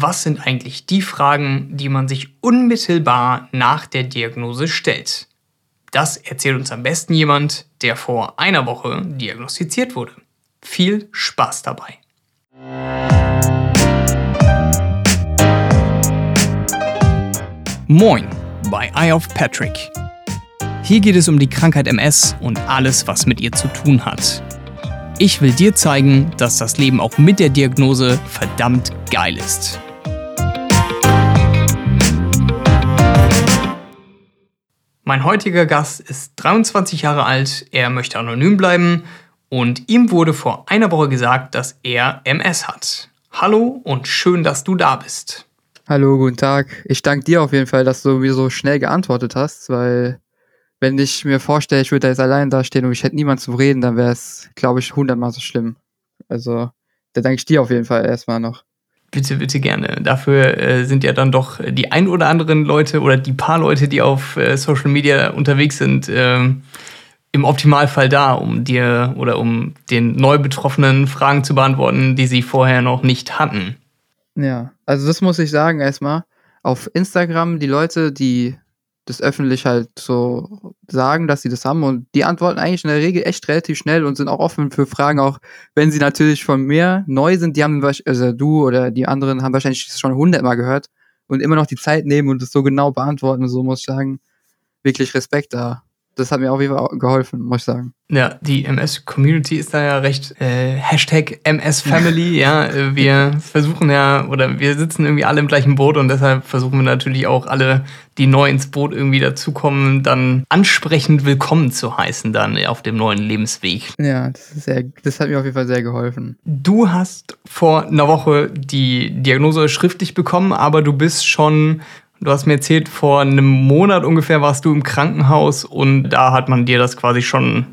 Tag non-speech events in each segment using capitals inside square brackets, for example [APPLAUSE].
was sind eigentlich die Fragen, die man sich unmittelbar nach der Diagnose stellt? Das erzählt uns am besten jemand, der vor einer Woche diagnostiziert wurde. Viel Spaß dabei. Moin bei Eye of Patrick. Hier geht es um die Krankheit MS und alles, was mit ihr zu tun hat. Ich will dir zeigen, dass das Leben auch mit der Diagnose verdammt geil ist. Mein heutiger Gast ist 23 Jahre alt, er möchte anonym bleiben und ihm wurde vor einer Woche gesagt, dass er MS hat. Hallo und schön, dass du da bist. Hallo, guten Tag. Ich danke dir auf jeden Fall, dass du mir so schnell geantwortet hast, weil wenn ich mir vorstelle, ich würde da jetzt allein dastehen und ich hätte niemand zum Reden, dann wäre es, glaube ich, hundertmal so schlimm. Also, da danke ich dir auf jeden Fall erstmal noch. Bitte, bitte gerne. Dafür äh, sind ja dann doch die ein oder anderen Leute oder die paar Leute, die auf äh, Social Media unterwegs sind, äh, im Optimalfall da, um dir oder um den neu Betroffenen Fragen zu beantworten, die sie vorher noch nicht hatten. Ja, also das muss ich sagen erstmal. Auf Instagram, die Leute, die das öffentlich halt so sagen, dass sie das haben. Und die antworten eigentlich in der Regel echt relativ schnell und sind auch offen für Fragen, auch wenn sie natürlich von mir neu sind. Die haben, also du oder die anderen haben wahrscheinlich schon hundertmal gehört und immer noch die Zeit nehmen und es so genau beantworten. So muss ich sagen, wirklich Respekt da das hat mir auf jeden Fall geholfen, muss ich sagen. Ja, die MS-Community ist da ja recht äh, Hashtag MS-Family, [LAUGHS] ja. Äh, wir versuchen ja, oder wir sitzen irgendwie alle im gleichen Boot und deshalb versuchen wir natürlich auch alle, die neu ins Boot irgendwie dazukommen, dann ansprechend willkommen zu heißen dann auf dem neuen Lebensweg. Ja, das, ist sehr, das hat mir auf jeden Fall sehr geholfen. Du hast vor einer Woche die Diagnose schriftlich bekommen, aber du bist schon Du hast mir erzählt, vor einem Monat ungefähr warst du im Krankenhaus und da hat man dir das quasi schon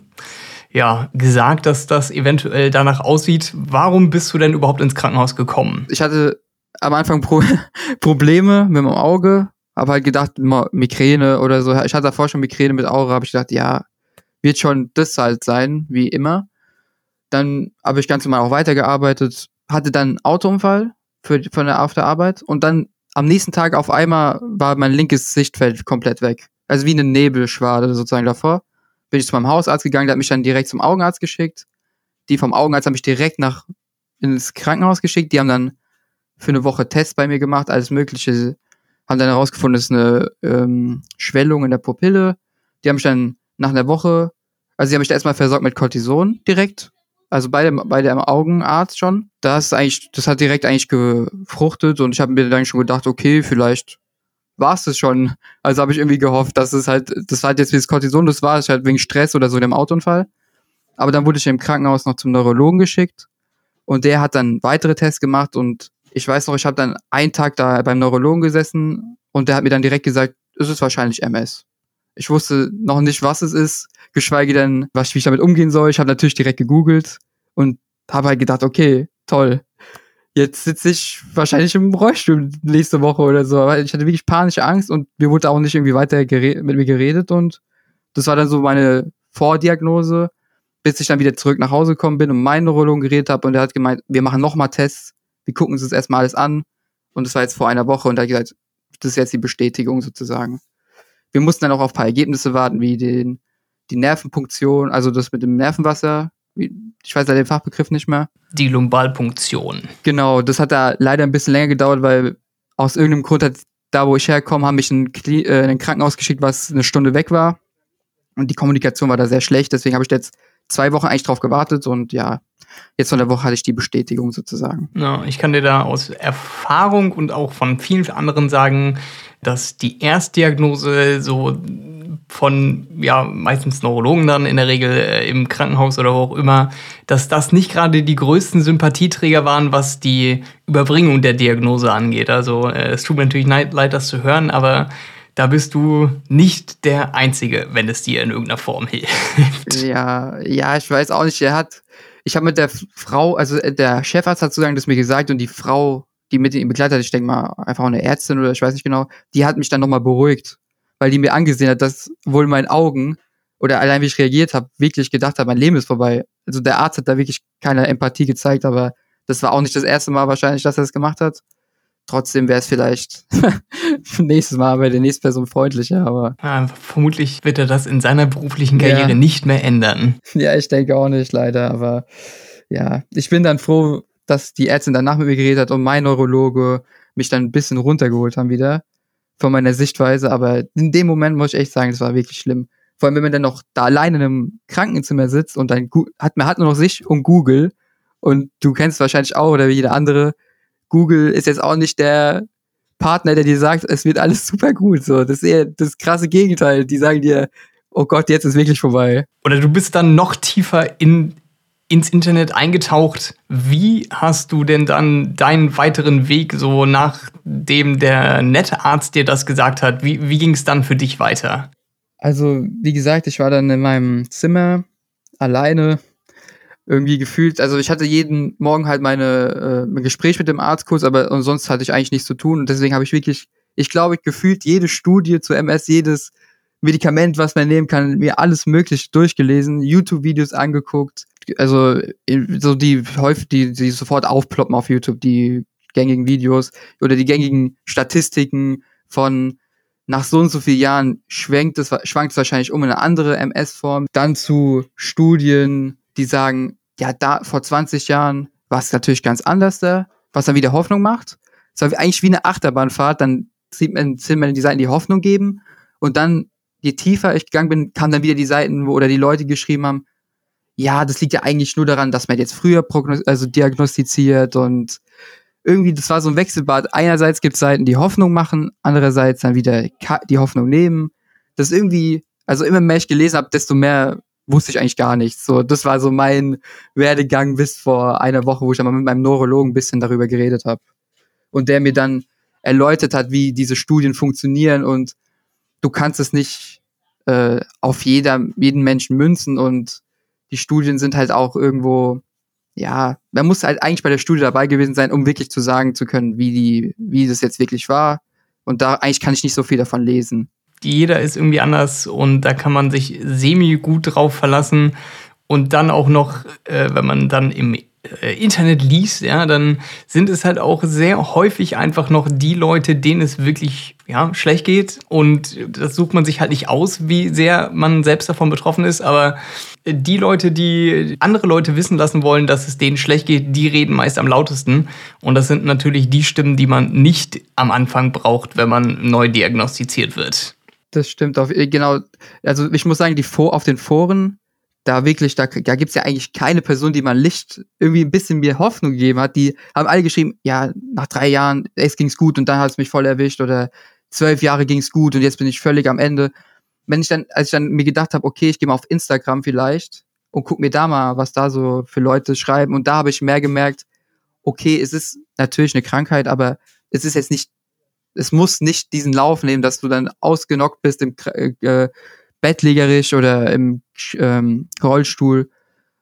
ja, gesagt, dass das eventuell danach aussieht. Warum bist du denn überhaupt ins Krankenhaus gekommen? Ich hatte am Anfang Pro [LAUGHS] Probleme mit meinem Auge, habe halt gedacht, Migräne oder so. Ich hatte davor schon Migräne mit Auge, habe ich gedacht, ja, wird schon das halt sein, wie immer. Dann habe ich ganz normal auch weitergearbeitet, hatte dann einen Autounfall für, von der, auf der Arbeit und dann am nächsten Tag auf einmal war mein linkes Sichtfeld komplett weg. Also wie eine Nebelschwade sozusagen davor. Bin ich zu meinem Hausarzt gegangen, der hat mich dann direkt zum Augenarzt geschickt. Die vom Augenarzt haben mich direkt nach ins Krankenhaus geschickt. Die haben dann für eine Woche Tests bei mir gemacht, alles Mögliche. Haben dann herausgefunden, es ist eine ähm, Schwellung in der Pupille. Die haben mich dann nach einer Woche, also sie haben mich da erstmal versorgt mit Cortison direkt also bei dem, bei dem Augenarzt schon. Das eigentlich, das hat direkt eigentlich gefruchtet und ich habe mir dann schon gedacht, okay, vielleicht war es das schon. Also habe ich irgendwie gehofft, dass es halt, das war halt jetzt wie das Cortison, das war es halt wegen Stress oder so dem Autounfall. Aber dann wurde ich im Krankenhaus noch zum Neurologen geschickt und der hat dann weitere Tests gemacht und ich weiß noch, ich habe dann einen Tag da beim Neurologen gesessen und der hat mir dann direkt gesagt, es ist wahrscheinlich MS. Ich wusste noch nicht, was es ist, geschweige denn, was, wie ich damit umgehen soll. Ich habe natürlich direkt gegoogelt und habe halt gedacht, okay, toll. Jetzt sitze ich wahrscheinlich im Rollstuhl nächste Woche oder so. Weil ich hatte wirklich panische Angst und mir wurde auch nicht irgendwie weiter mit mir geredet und das war dann so meine Vordiagnose, bis ich dann wieder zurück nach Hause gekommen bin und meinen Neurologen geredet habe und er hat gemeint, wir machen nochmal Tests, wir gucken uns das erstmal alles an und das war jetzt vor einer Woche und er hat gesagt, das ist jetzt die Bestätigung sozusagen. Wir mussten dann auch auf ein paar Ergebnisse warten, wie den, die Nervenpunktion, also das mit dem Nervenwasser, ich weiß ja den Fachbegriff nicht mehr. Die Lumbalpunktion. Genau, das hat da leider ein bisschen länger gedauert, weil aus irgendeinem Grund hat da, wo ich herkomme, haben mich in, äh, in ein Krankenhaus geschickt, was eine Stunde weg war. Und die Kommunikation war da sehr schlecht, deswegen habe ich jetzt zwei Wochen eigentlich drauf gewartet und ja, jetzt von der Woche hatte ich die Bestätigung sozusagen. Ja, ich kann dir da aus Erfahrung und auch von vielen anderen sagen, dass die Erstdiagnose so von ja meistens Neurologen dann in der Regel äh, im Krankenhaus oder wo auch immer, dass das nicht gerade die größten Sympathieträger waren, was die Überbringung der Diagnose angeht. Also äh, es tut mir natürlich leid, das zu hören, aber da bist du nicht der Einzige, wenn es dir in irgendeiner Form [LAUGHS] hilft. Ja, ja, ich weiß auch nicht. Er hat, ich habe mit der Frau, also äh, der Chefarzt hat sozusagen das mir gesagt und die Frau, die mit ihm begleitet hat, ich denke mal einfach eine Ärztin oder ich weiß nicht genau, die hat mich dann nochmal beruhigt weil die mir angesehen hat, dass wohl meinen Augen oder allein wie ich reagiert habe, wirklich gedacht habe, mein Leben ist vorbei. Also der Arzt hat da wirklich keine Empathie gezeigt, aber das war auch nicht das erste Mal wahrscheinlich, dass er das gemacht hat. Trotzdem wäre es vielleicht [LAUGHS] nächstes Mal bei der nächsten Person freundlicher, aber. Ja, vermutlich wird er das in seiner beruflichen Karriere ja. nicht mehr ändern. [LAUGHS] Ja, ich denke auch nicht, leider, aber ja, ich bin dann froh, dass die Ärztin danach mit mir geredet hat und mein Neurologe mich dann ein bisschen runtergeholt haben wieder von meiner Sichtweise, aber in dem Moment muss ich echt sagen, das war wirklich schlimm. Vor allem, wenn man dann noch da alleine in einem Krankenzimmer sitzt und dann hat man hat nur noch sich und Google und du kennst wahrscheinlich auch oder wie jeder andere, Google ist jetzt auch nicht der Partner, der dir sagt, es wird alles super gut. So, das ist eher das krasse Gegenteil. Die sagen dir, oh Gott, jetzt ist wirklich vorbei. Oder du bist dann noch tiefer in, ins Internet eingetaucht. Wie hast du denn dann deinen weiteren Weg, so nachdem der nette Arzt dir das gesagt hat, wie, wie ging es dann für dich weiter? Also, wie gesagt, ich war dann in meinem Zimmer alleine, irgendwie gefühlt, also ich hatte jeden Morgen halt meine äh, ein Gespräch mit dem Arzt kurz, aber sonst hatte ich eigentlich nichts zu tun und deswegen habe ich wirklich, ich glaube, gefühlt jede Studie zu MS, jedes Medikament, was man nehmen kann, mir alles mögliche durchgelesen, YouTube-Videos angeguckt, also so die häufig, die, die sofort aufploppen auf YouTube, die gängigen Videos oder die gängigen Statistiken von nach so und so vielen Jahren schwenkt es, schwankt es wahrscheinlich um in eine andere MS-Form, dann zu Studien, die sagen, ja, da vor 20 Jahren war es natürlich ganz anders da, was dann wieder Hoffnung macht. Es war eigentlich wie eine Achterbahnfahrt, dann sieht man, sieht man die Seiten, die Hoffnung geben und dann, je tiefer ich gegangen bin, kamen dann wieder die Seiten, wo oder die Leute geschrieben haben, ja, das liegt ja eigentlich nur daran, dass man jetzt früher also diagnostiziert und irgendwie, das war so ein Wechselbad. Einerseits gibt es Seiten, die Hoffnung machen, andererseits dann wieder die Hoffnung nehmen. Das irgendwie, also immer mehr ich gelesen habe, desto mehr wusste ich eigentlich gar nichts. So, das war so mein Werdegang bis vor einer Woche, wo ich dann mal mit meinem Neurologen ein bisschen darüber geredet habe. Und der mir dann erläutert hat, wie diese Studien funktionieren und du kannst es nicht äh, auf jeder, jeden Menschen münzen und die Studien sind halt auch irgendwo, ja, man muss halt eigentlich bei der Studie dabei gewesen sein, um wirklich zu sagen zu können, wie die, wie das jetzt wirklich war. Und da eigentlich kann ich nicht so viel davon lesen jeder ist irgendwie anders und da kann man sich semi gut drauf verlassen. Und dann auch noch, äh, wenn man dann im äh, Internet liest, ja, dann sind es halt auch sehr häufig einfach noch die Leute, denen es wirklich ja, schlecht geht. Und das sucht man sich halt nicht aus, wie sehr man selbst davon betroffen ist. Aber die Leute, die andere Leute wissen lassen wollen, dass es denen schlecht geht, die reden meist am lautesten. Und das sind natürlich die Stimmen, die man nicht am Anfang braucht, wenn man neu diagnostiziert wird. Das stimmt auf, äh, genau. Also ich muss sagen, die Vor auf den Foren, da wirklich, da, da gibt es ja eigentlich keine Person, die mal Licht irgendwie ein bisschen mir Hoffnung gegeben hat. Die haben alle geschrieben, ja, nach drei Jahren, es ging's gut und dann hat es mich voll erwischt oder zwölf Jahre ging's gut und jetzt bin ich völlig am Ende. Wenn ich dann, als ich dann mir gedacht habe, okay, ich gehe mal auf Instagram vielleicht und guck mir da mal, was da so für Leute schreiben und da habe ich mehr gemerkt, okay, es ist natürlich eine Krankheit, aber es ist jetzt nicht es muss nicht diesen Lauf nehmen, dass du dann ausgenockt bist im äh, äh, bettlägerisch oder im ähm, Rollstuhl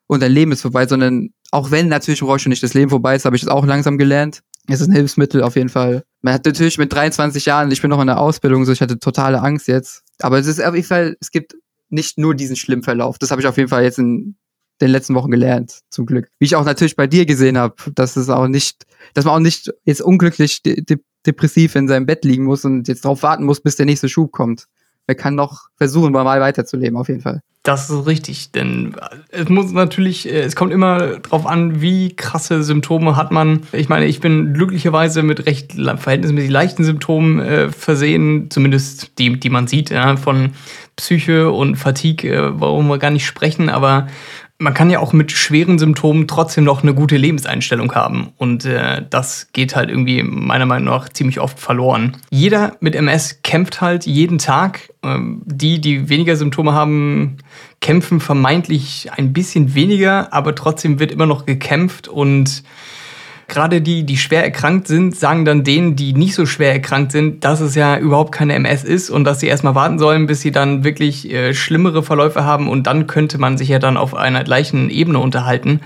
und dein Leben ist vorbei, sondern auch wenn natürlich im Rollstuhl nicht das Leben vorbei ist, habe ich das auch langsam gelernt. Es ist ein Hilfsmittel auf jeden Fall. Man hat natürlich mit 23 Jahren, ich bin noch in der Ausbildung, so ich hatte totale Angst jetzt. Aber es ist auf jeden Fall, es gibt nicht nur diesen schlimmen Verlauf. Das habe ich auf jeden Fall jetzt in den letzten Wochen gelernt, zum Glück. Wie ich auch natürlich bei dir gesehen habe, dass es auch nicht, dass man auch nicht jetzt unglücklich depressiv in seinem Bett liegen muss und jetzt darauf warten muss, bis der nächste Schub kommt. Er kann noch versuchen, normal weiterzuleben, auf jeden Fall. Das ist richtig, denn es muss natürlich, äh, es kommt immer drauf an, wie krasse Symptome hat man. Ich meine, ich bin glücklicherweise mit recht verhältnismäßig leichten Symptomen äh, versehen, zumindest die, die man sieht, ja, von Psyche und Fatigue, äh, warum wir gar nicht sprechen, aber man kann ja auch mit schweren Symptomen trotzdem noch eine gute Lebenseinstellung haben. Und äh, das geht halt irgendwie meiner Meinung nach ziemlich oft verloren. Jeder mit MS kämpft halt jeden Tag. Ähm, die, die weniger Symptome haben, kämpfen vermeintlich ein bisschen weniger, aber trotzdem wird immer noch gekämpft und gerade die, die schwer erkrankt sind, sagen dann denen, die nicht so schwer erkrankt sind, dass es ja überhaupt keine MS ist und dass sie erstmal warten sollen, bis sie dann wirklich äh, schlimmere Verläufe haben und dann könnte man sich ja dann auf einer gleichen Ebene unterhalten.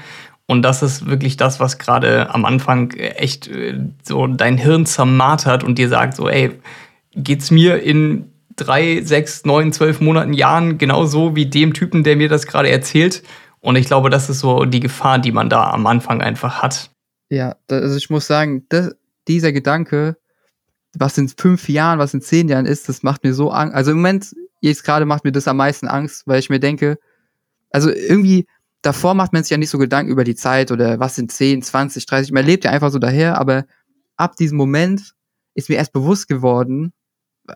Und das ist wirklich das, was gerade am Anfang echt äh, so dein Hirn zermartert und dir sagt so, ey, geht's mir in drei, sechs, neun, zwölf Monaten, Jahren genauso wie dem Typen, der mir das gerade erzählt? Und ich glaube, das ist so die Gefahr, die man da am Anfang einfach hat. Ja, also ich muss sagen, das, dieser Gedanke, was in fünf Jahren, was in zehn Jahren ist, das macht mir so Angst. Also im Moment, jetzt gerade macht mir das am meisten Angst, weil ich mir denke, also irgendwie, davor macht man sich ja nicht so Gedanken über die Zeit oder was sind 10, 20, 30. Man lebt ja einfach so daher, aber ab diesem Moment ist mir erst bewusst geworden,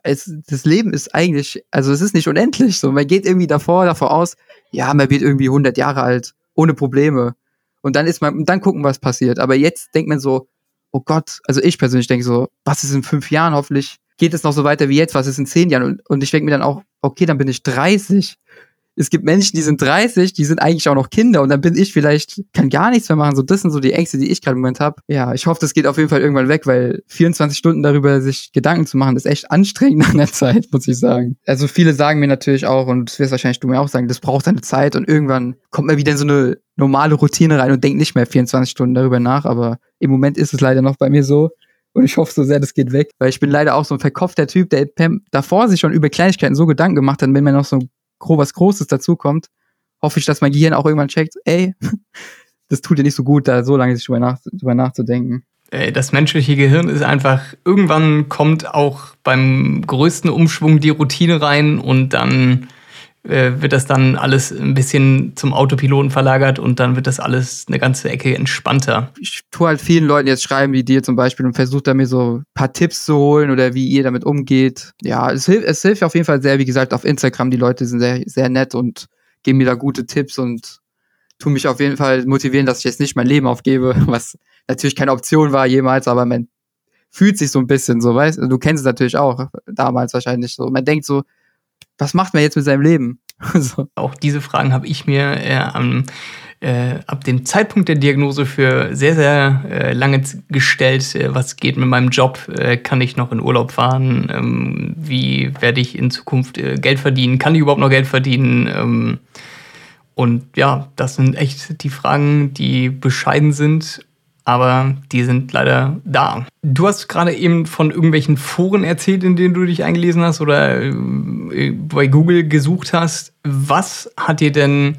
es, das Leben ist eigentlich, also es ist nicht unendlich so. Man geht irgendwie davor, davor aus, ja, man wird irgendwie 100 Jahre alt, ohne Probleme. Und dann ist man, dann gucken, was passiert. Aber jetzt denkt man so, oh Gott, also ich persönlich denke so, was ist in fünf Jahren? Hoffentlich geht es noch so weiter wie jetzt, was ist in zehn Jahren? Und, und ich denke mir dann auch, okay, dann bin ich 30 es gibt Menschen, die sind 30, die sind eigentlich auch noch Kinder und dann bin ich vielleicht, kann gar nichts mehr machen. So, das sind so die Ängste, die ich gerade im Moment habe. Ja, ich hoffe, das geht auf jeden Fall irgendwann weg, weil 24 Stunden darüber sich Gedanken zu machen, ist echt anstrengend [LAUGHS] an der Zeit, muss ich sagen. Also viele sagen mir natürlich auch, und das wirst wahrscheinlich du mir auch sagen, das braucht seine Zeit und irgendwann kommt man wieder in so eine normale Routine rein und denkt nicht mehr 24 Stunden darüber nach, aber im Moment ist es leider noch bei mir so. Und ich hoffe so sehr, das geht weg. Weil ich bin leider auch so ein verkopfter Typ, der davor sich schon über Kleinigkeiten so Gedanken gemacht hat, wenn man noch so was Großes dazukommt, hoffe ich, dass mein Gehirn auch irgendwann checkt, ey, [LAUGHS] das tut dir nicht so gut, da so lange sich drüber, nach, drüber nachzudenken. Das menschliche Gehirn ist einfach, irgendwann kommt auch beim größten Umschwung die Routine rein und dann wird das dann alles ein bisschen zum Autopiloten verlagert und dann wird das alles eine ganze Ecke entspannter. Ich tue halt vielen Leuten jetzt schreiben, wie dir zum Beispiel, und versuche da mir so ein paar Tipps zu holen oder wie ihr damit umgeht. Ja, es hilft, es hilft auf jeden Fall sehr, wie gesagt, auf Instagram. Die Leute sind sehr, sehr nett und geben mir da gute Tipps und tun mich auf jeden Fall motivieren, dass ich jetzt nicht mein Leben aufgebe, [LAUGHS] was natürlich keine Option war jemals, aber man fühlt sich so ein bisschen so, weißt du, du kennst es natürlich auch, damals wahrscheinlich so. Man denkt so, was macht man jetzt mit seinem Leben? [LAUGHS] so. Auch diese Fragen habe ich mir äh, am, äh, ab dem Zeitpunkt der Diagnose für sehr, sehr äh, lange gestellt. Äh, was geht mit meinem Job? Äh, kann ich noch in Urlaub fahren? Ähm, wie werde ich in Zukunft äh, Geld verdienen? Kann ich überhaupt noch Geld verdienen? Ähm, und ja, das sind echt die Fragen, die bescheiden sind aber die sind leider da. Du hast gerade eben von irgendwelchen Foren erzählt, in denen du dich eingelesen hast oder äh, bei Google gesucht hast. Was hat dir denn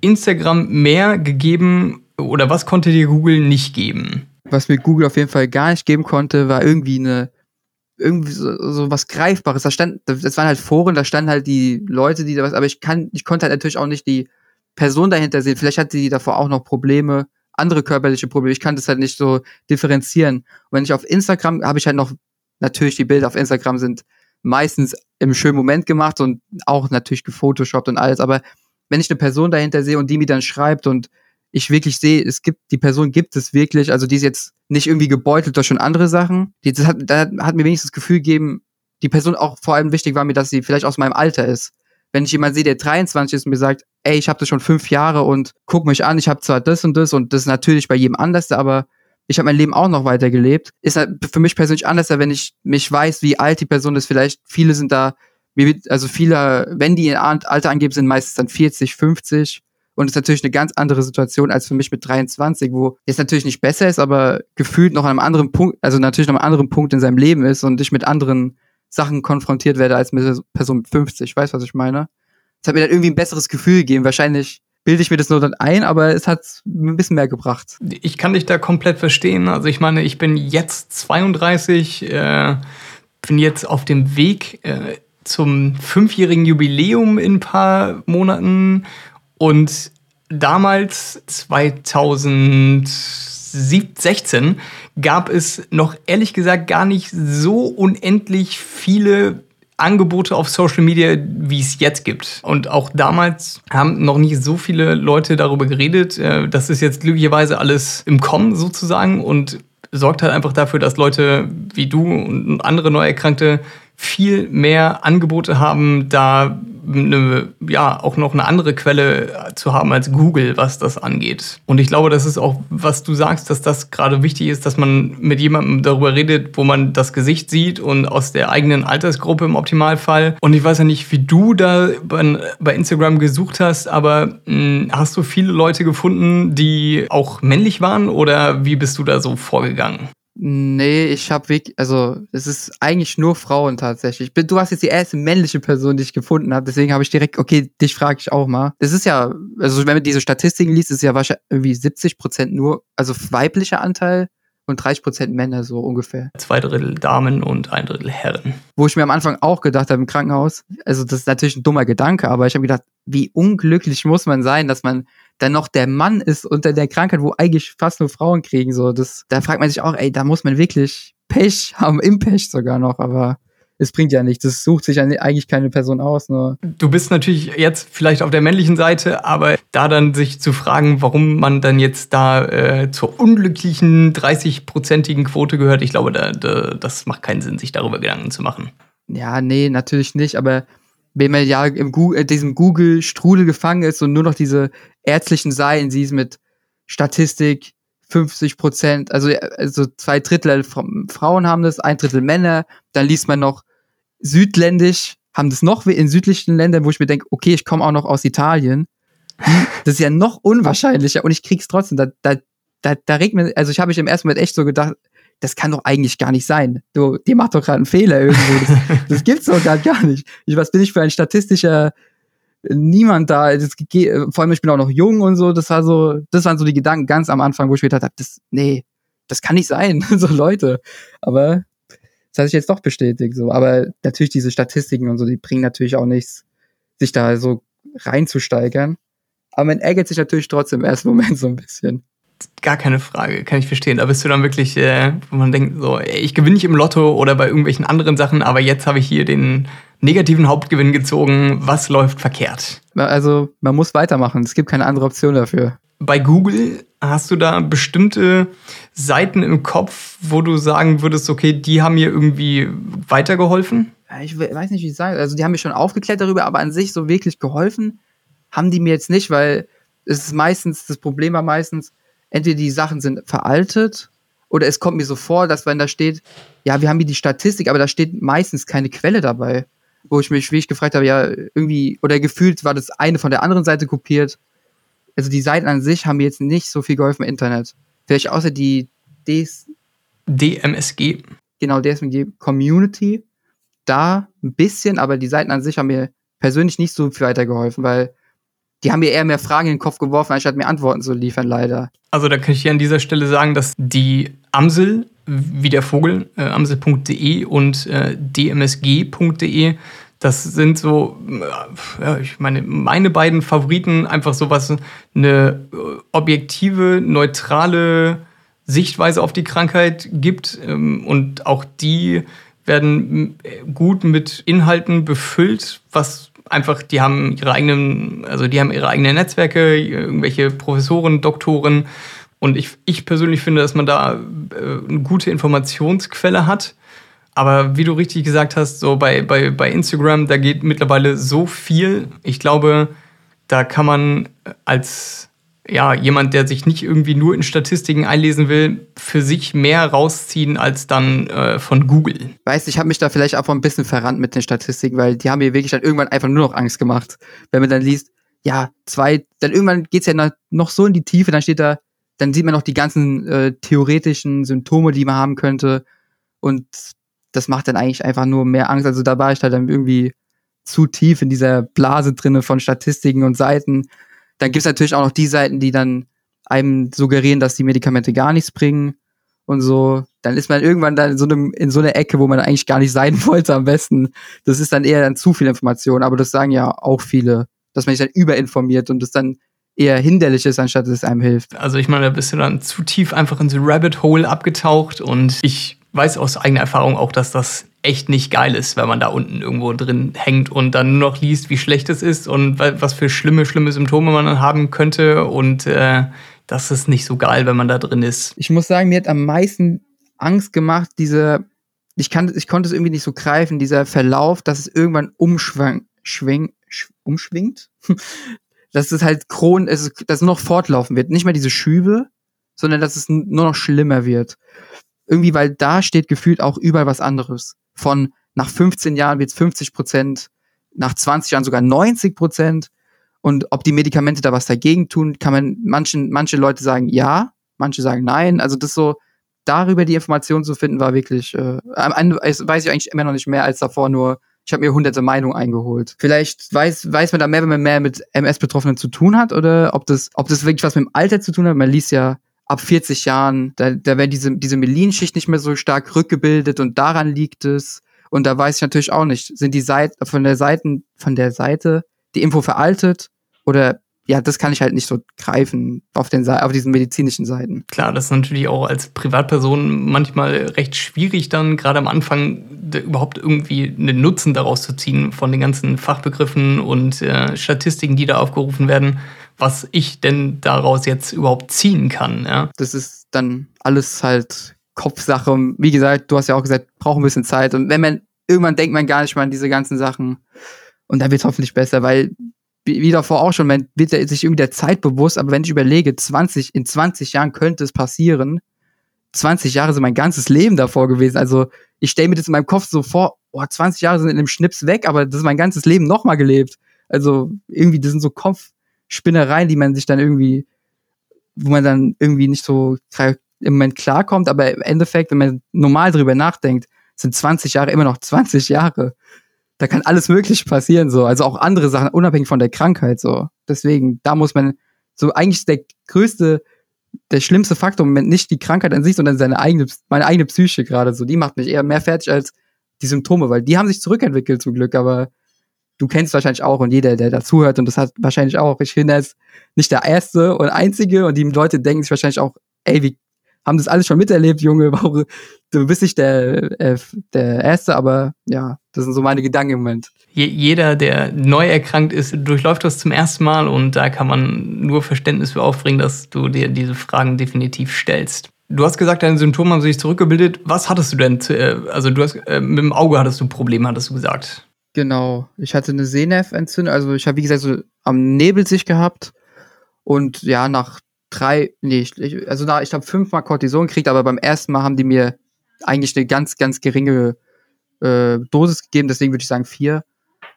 Instagram mehr gegeben oder was konnte dir Google nicht geben? Was mir Google auf jeden Fall gar nicht geben konnte, war irgendwie eine irgendwie so, so was Greifbares. Da stand, das waren halt Foren, da standen halt die Leute, die da was, aber ich kann, ich konnte halt natürlich auch nicht die Person dahinter sehen. Vielleicht hatte die davor auch noch Probleme andere körperliche Probleme. Ich kann das halt nicht so differenzieren. Und wenn ich auf Instagram habe ich halt noch, natürlich die Bilder auf Instagram sind meistens im schönen Moment gemacht und auch natürlich gefotoshoppt und alles. Aber wenn ich eine Person dahinter sehe und die mir dann schreibt und ich wirklich sehe, es gibt, die Person gibt es wirklich, also die ist jetzt nicht irgendwie gebeutelt durch schon andere Sachen. Die, das hat, da hat mir wenigstens das Gefühl gegeben, die Person auch vor allem wichtig war mir, dass sie vielleicht aus meinem Alter ist wenn ich jemanden sehe, der 23 ist und mir sagt, ey, ich habe das schon fünf Jahre und guck mich an, ich habe zwar das und das und das ist natürlich bei jedem anders, aber ich habe mein Leben auch noch weiter gelebt. Ist halt für mich persönlich anders, wenn ich mich weiß, wie alt die Person ist. Vielleicht viele sind da, also viele, wenn die ihr Alter angeben, sind meistens dann 40, 50. Und ist natürlich eine ganz andere Situation als für mich mit 23, wo es natürlich nicht besser ist, aber gefühlt noch an einem anderen Punkt, also natürlich noch an einem anderen Punkt in seinem Leben ist und ich mit anderen Sachen konfrontiert werde als mit Person mit 50. Weißt du, was ich meine? Es hat mir dann irgendwie ein besseres Gefühl gegeben. Wahrscheinlich bilde ich mir das nur dann ein, aber es hat ein bisschen mehr gebracht. Ich kann dich da komplett verstehen. Also ich meine, ich bin jetzt 32, äh, bin jetzt auf dem Weg äh, zum fünfjährigen Jubiläum in ein paar Monaten und damals 2016 gab es noch ehrlich gesagt gar nicht so unendlich viele Angebote auf Social Media, wie es jetzt gibt. Und auch damals haben noch nicht so viele Leute darüber geredet. Äh, das ist jetzt glücklicherweise alles im Kommen sozusagen und sorgt halt einfach dafür, dass Leute wie du und andere Neuerkrankte viel mehr Angebote haben, da eine, ja, auch noch eine andere Quelle zu haben als Google, was das angeht. Und ich glaube, das ist auch, was du sagst, dass das gerade wichtig ist, dass man mit jemandem darüber redet, wo man das Gesicht sieht und aus der eigenen Altersgruppe im Optimalfall. Und ich weiß ja nicht, wie du da bei Instagram gesucht hast, aber mh, hm, hast du viele Leute gefunden, die auch männlich waren oder wie bist du da so vorgegangen? Nee, ich habe wirklich, also es ist eigentlich nur Frauen tatsächlich. Du warst jetzt die erste männliche Person, die ich gefunden habe, deswegen habe ich direkt, okay, dich frage ich auch mal. Das ist ja, also wenn man diese Statistiken liest, ist ja wahrscheinlich irgendwie 70 Prozent nur, also weiblicher Anteil und 30% Männer so ungefähr. Zwei Drittel Damen und ein Drittel Herren. Wo ich mir am Anfang auch gedacht habe im Krankenhaus, also das ist natürlich ein dummer Gedanke, aber ich habe gedacht, wie unglücklich muss man sein, dass man dann noch der Mann ist unter der Krankheit, wo eigentlich fast nur Frauen kriegen. So, das, da fragt man sich auch, ey, da muss man wirklich Pech haben, [LAUGHS] im Pech sogar noch, aber es bringt ja nichts. Das sucht sich eigentlich keine Person aus. Nur. Du bist natürlich jetzt vielleicht auf der männlichen Seite, aber da dann sich zu fragen, warum man dann jetzt da äh, zur unglücklichen 30-prozentigen Quote gehört, ich glaube, da, da, das macht keinen Sinn, sich darüber Gedanken zu machen. Ja, nee, natürlich nicht, aber wenn man ja im Google, äh, diesem Google-Strudel gefangen ist und nur noch diese ärztlichen Seiten siehst mit Statistik, 50 Prozent, also, also zwei Drittel Frauen haben das, ein Drittel Männer. Dann liest man noch südländisch, haben das noch in südlichen Ländern, wo ich mir denke, okay, ich komme auch noch aus Italien. Das ist ja noch unwahrscheinlicher und ich krieg's trotzdem. Da, da, da, da regt mir, also ich habe mich im ersten Moment echt so gedacht, das kann doch eigentlich gar nicht sein. Du, die macht doch gerade einen Fehler irgendwo. Das, [LAUGHS] das gibt's doch gerade gar nicht. Ich, was bin ich für ein statistischer niemand da. Das, vor allem, ich bin auch noch jung und so. Das war so, das waren so die Gedanken ganz am Anfang, wo ich mir gedacht habe, das, nee, das kann nicht sein. [LAUGHS] so Leute. Aber das hat sich jetzt doch bestätigt. So. Aber natürlich diese Statistiken und so, die bringen natürlich auch nichts, sich da so reinzusteigern. Aber man ärgert sich natürlich trotzdem im ersten Moment so ein bisschen. Gar keine Frage, kann ich verstehen. Da bist du dann wirklich, äh, wo man denkt, so, ey, ich gewinne nicht im Lotto oder bei irgendwelchen anderen Sachen, aber jetzt habe ich hier den negativen Hauptgewinn gezogen. Was läuft verkehrt? Also, man muss weitermachen. Es gibt keine andere Option dafür. Bei Google hast du da bestimmte Seiten im Kopf, wo du sagen würdest, okay, die haben mir irgendwie weitergeholfen? Ich weiß nicht, wie ich sagen. Also, die haben mir schon aufgeklärt darüber, aber an sich so wirklich geholfen haben die mir jetzt nicht, weil es ist meistens, das Problem war meistens, entweder die Sachen sind veraltet oder es kommt mir so vor, dass wenn da steht, ja, wir haben hier die Statistik, aber da steht meistens keine Quelle dabei wo ich mich wirklich gefragt habe, ja, irgendwie, oder gefühlt war das eine von der anderen Seite kopiert. Also die Seiten an sich haben mir jetzt nicht so viel geholfen im Internet. Vielleicht außer die Ds DMSG. Genau, DMSG Community. Da ein bisschen, aber die Seiten an sich haben mir persönlich nicht so viel weitergeholfen, weil die haben mir eher mehr Fragen in den Kopf geworfen, anstatt mir Antworten zu liefern, leider. Also da kann ich hier an dieser Stelle sagen, dass die Amsel wie der Vogel, äh, amsel.de und äh, dmsg.de. Das sind so, äh, ich meine, meine beiden Favoriten, einfach so was, eine äh, objektive, neutrale Sichtweise auf die Krankheit gibt. Ähm, und auch die werden äh, gut mit Inhalten befüllt, was einfach, die haben ihre eigenen, also die haben ihre eigenen Netzwerke, irgendwelche Professoren, Doktoren und ich, ich persönlich finde, dass man da äh, eine gute Informationsquelle hat. Aber wie du richtig gesagt hast, so bei, bei, bei Instagram, da geht mittlerweile so viel. Ich glaube, da kann man als ja, jemand, der sich nicht irgendwie nur in Statistiken einlesen will, für sich mehr rausziehen als dann äh, von Google. Weißt, ich habe mich da vielleicht auch ein bisschen verrannt mit den Statistiken, weil die haben mir wirklich dann irgendwann einfach nur noch Angst gemacht. Wenn man dann liest, ja, zwei, dann irgendwann geht's ja noch so in die Tiefe, dann steht da dann sieht man noch die ganzen äh, theoretischen Symptome, die man haben könnte. Und das macht dann eigentlich einfach nur mehr Angst. Also da war ich halt dann irgendwie zu tief in dieser Blase drinne von Statistiken und Seiten. Dann gibt's natürlich auch noch die Seiten, die dann einem suggerieren, dass die Medikamente gar nichts bringen und so. Dann ist man irgendwann dann in so, einem, in so einer Ecke, wo man eigentlich gar nicht sein [LAUGHS] wollte am besten. Das ist dann eher dann zu viel Information, aber das sagen ja auch viele, dass man sich dann überinformiert und das dann eher hinderlich ist, anstatt dass es einem hilft. Also ich meine, da bist du dann zu tief einfach in so Rabbit Hole abgetaucht und ich weiß aus eigener Erfahrung auch, dass das echt nicht geil ist, wenn man da unten irgendwo drin hängt und dann nur noch liest, wie schlecht es ist und was für schlimme, schlimme Symptome man dann haben könnte und äh, das ist nicht so geil, wenn man da drin ist. Ich muss sagen, mir hat am meisten Angst gemacht, diese, ich, kann, ich konnte es irgendwie nicht so greifen, dieser Verlauf, dass es irgendwann umschwang, schwing, umschwingt, [LAUGHS] dass es halt Kron, dass es noch fortlaufen wird. Nicht mehr diese Schübe, sondern dass es nur noch schlimmer wird. Irgendwie, weil da steht gefühlt auch überall was anderes. Von nach 15 Jahren wird es 50 Prozent, nach 20 Jahren sogar 90 Prozent. Und ob die Medikamente da was dagegen tun, kann man manchen, manche Leute sagen ja, manche sagen nein. Also das so, darüber die Informationen zu finden, war wirklich, äh, weiß ich eigentlich immer noch nicht mehr als davor nur, ich habe mir hunderte Meinungen eingeholt. Vielleicht weiß, weiß man da mehr, wenn man mehr mit MS-Betroffenen zu tun hat oder ob das, ob das wirklich was mit dem Alter zu tun hat. Man liest ja ab 40 Jahren, da, da werden diese, diese Melinschicht nicht mehr so stark rückgebildet und daran liegt es. Und da weiß ich natürlich auch nicht, sind die Seiten von der Seiten, von der Seite die Info veraltet oder ja, das kann ich halt nicht so greifen auf, den, auf diesen medizinischen Seiten. Klar, das ist natürlich auch als Privatperson manchmal recht schwierig, dann gerade am Anfang überhaupt irgendwie einen Nutzen daraus zu ziehen von den ganzen Fachbegriffen und äh, Statistiken, die da aufgerufen werden, was ich denn daraus jetzt überhaupt ziehen kann. Ja? Das ist dann alles halt Kopfsache. Und wie gesagt, du hast ja auch gesagt, braucht ein bisschen Zeit. Und wenn man irgendwann denkt man gar nicht mal an diese ganzen Sachen. Und dann wird es hoffentlich besser, weil wie davor auch schon, man wird sich irgendwie der Zeit bewusst, aber wenn ich überlege, 20, in 20 Jahren könnte es passieren, 20 Jahre sind mein ganzes Leben davor gewesen. Also ich stelle mir das in meinem Kopf so vor, oh, 20 Jahre sind in einem Schnips weg, aber das ist mein ganzes Leben nochmal gelebt. Also irgendwie, das sind so Kopfspinnereien, die man sich dann irgendwie, wo man dann irgendwie nicht so im Moment klarkommt, aber im Endeffekt, wenn man normal drüber nachdenkt, sind 20 Jahre immer noch 20 Jahre da kann alles möglich passieren, so. Also auch andere Sachen, unabhängig von der Krankheit, so. Deswegen, da muss man, so eigentlich der größte, der schlimmste Faktor im Moment nicht die Krankheit an sich, sondern seine eigene, meine eigene Psyche gerade, so. Die macht mich eher mehr fertig als die Symptome, weil die haben sich zurückentwickelt zum Glück, aber du kennst wahrscheinlich auch und jeder, der dazuhört und das hat wahrscheinlich auch. Ich finde, er ist nicht der erste und einzige und die Leute denken sich wahrscheinlich auch, ey, wie haben das alles schon miterlebt, Junge. [LAUGHS] Du bist nicht der, äh, der Erste, aber ja, das sind so meine Gedanken im Moment. Jeder, der neu erkrankt ist, durchläuft das zum ersten Mal und da kann man nur Verständnis für aufbringen, dass du dir diese Fragen definitiv stellst. Du hast gesagt, deine Symptome haben sich zurückgebildet. Was hattest du denn? Äh, also du hast äh, mit dem Auge hattest du Probleme, hattest du gesagt. Genau. Ich hatte eine Sehnerventzündung. Also ich habe wie gesagt so am Nebel sich gehabt und ja nach drei, nee, also da, ich habe fünfmal Cortison gekriegt, aber beim ersten Mal haben die mir eigentlich eine ganz, ganz geringe äh, Dosis gegeben, deswegen würde ich sagen vier.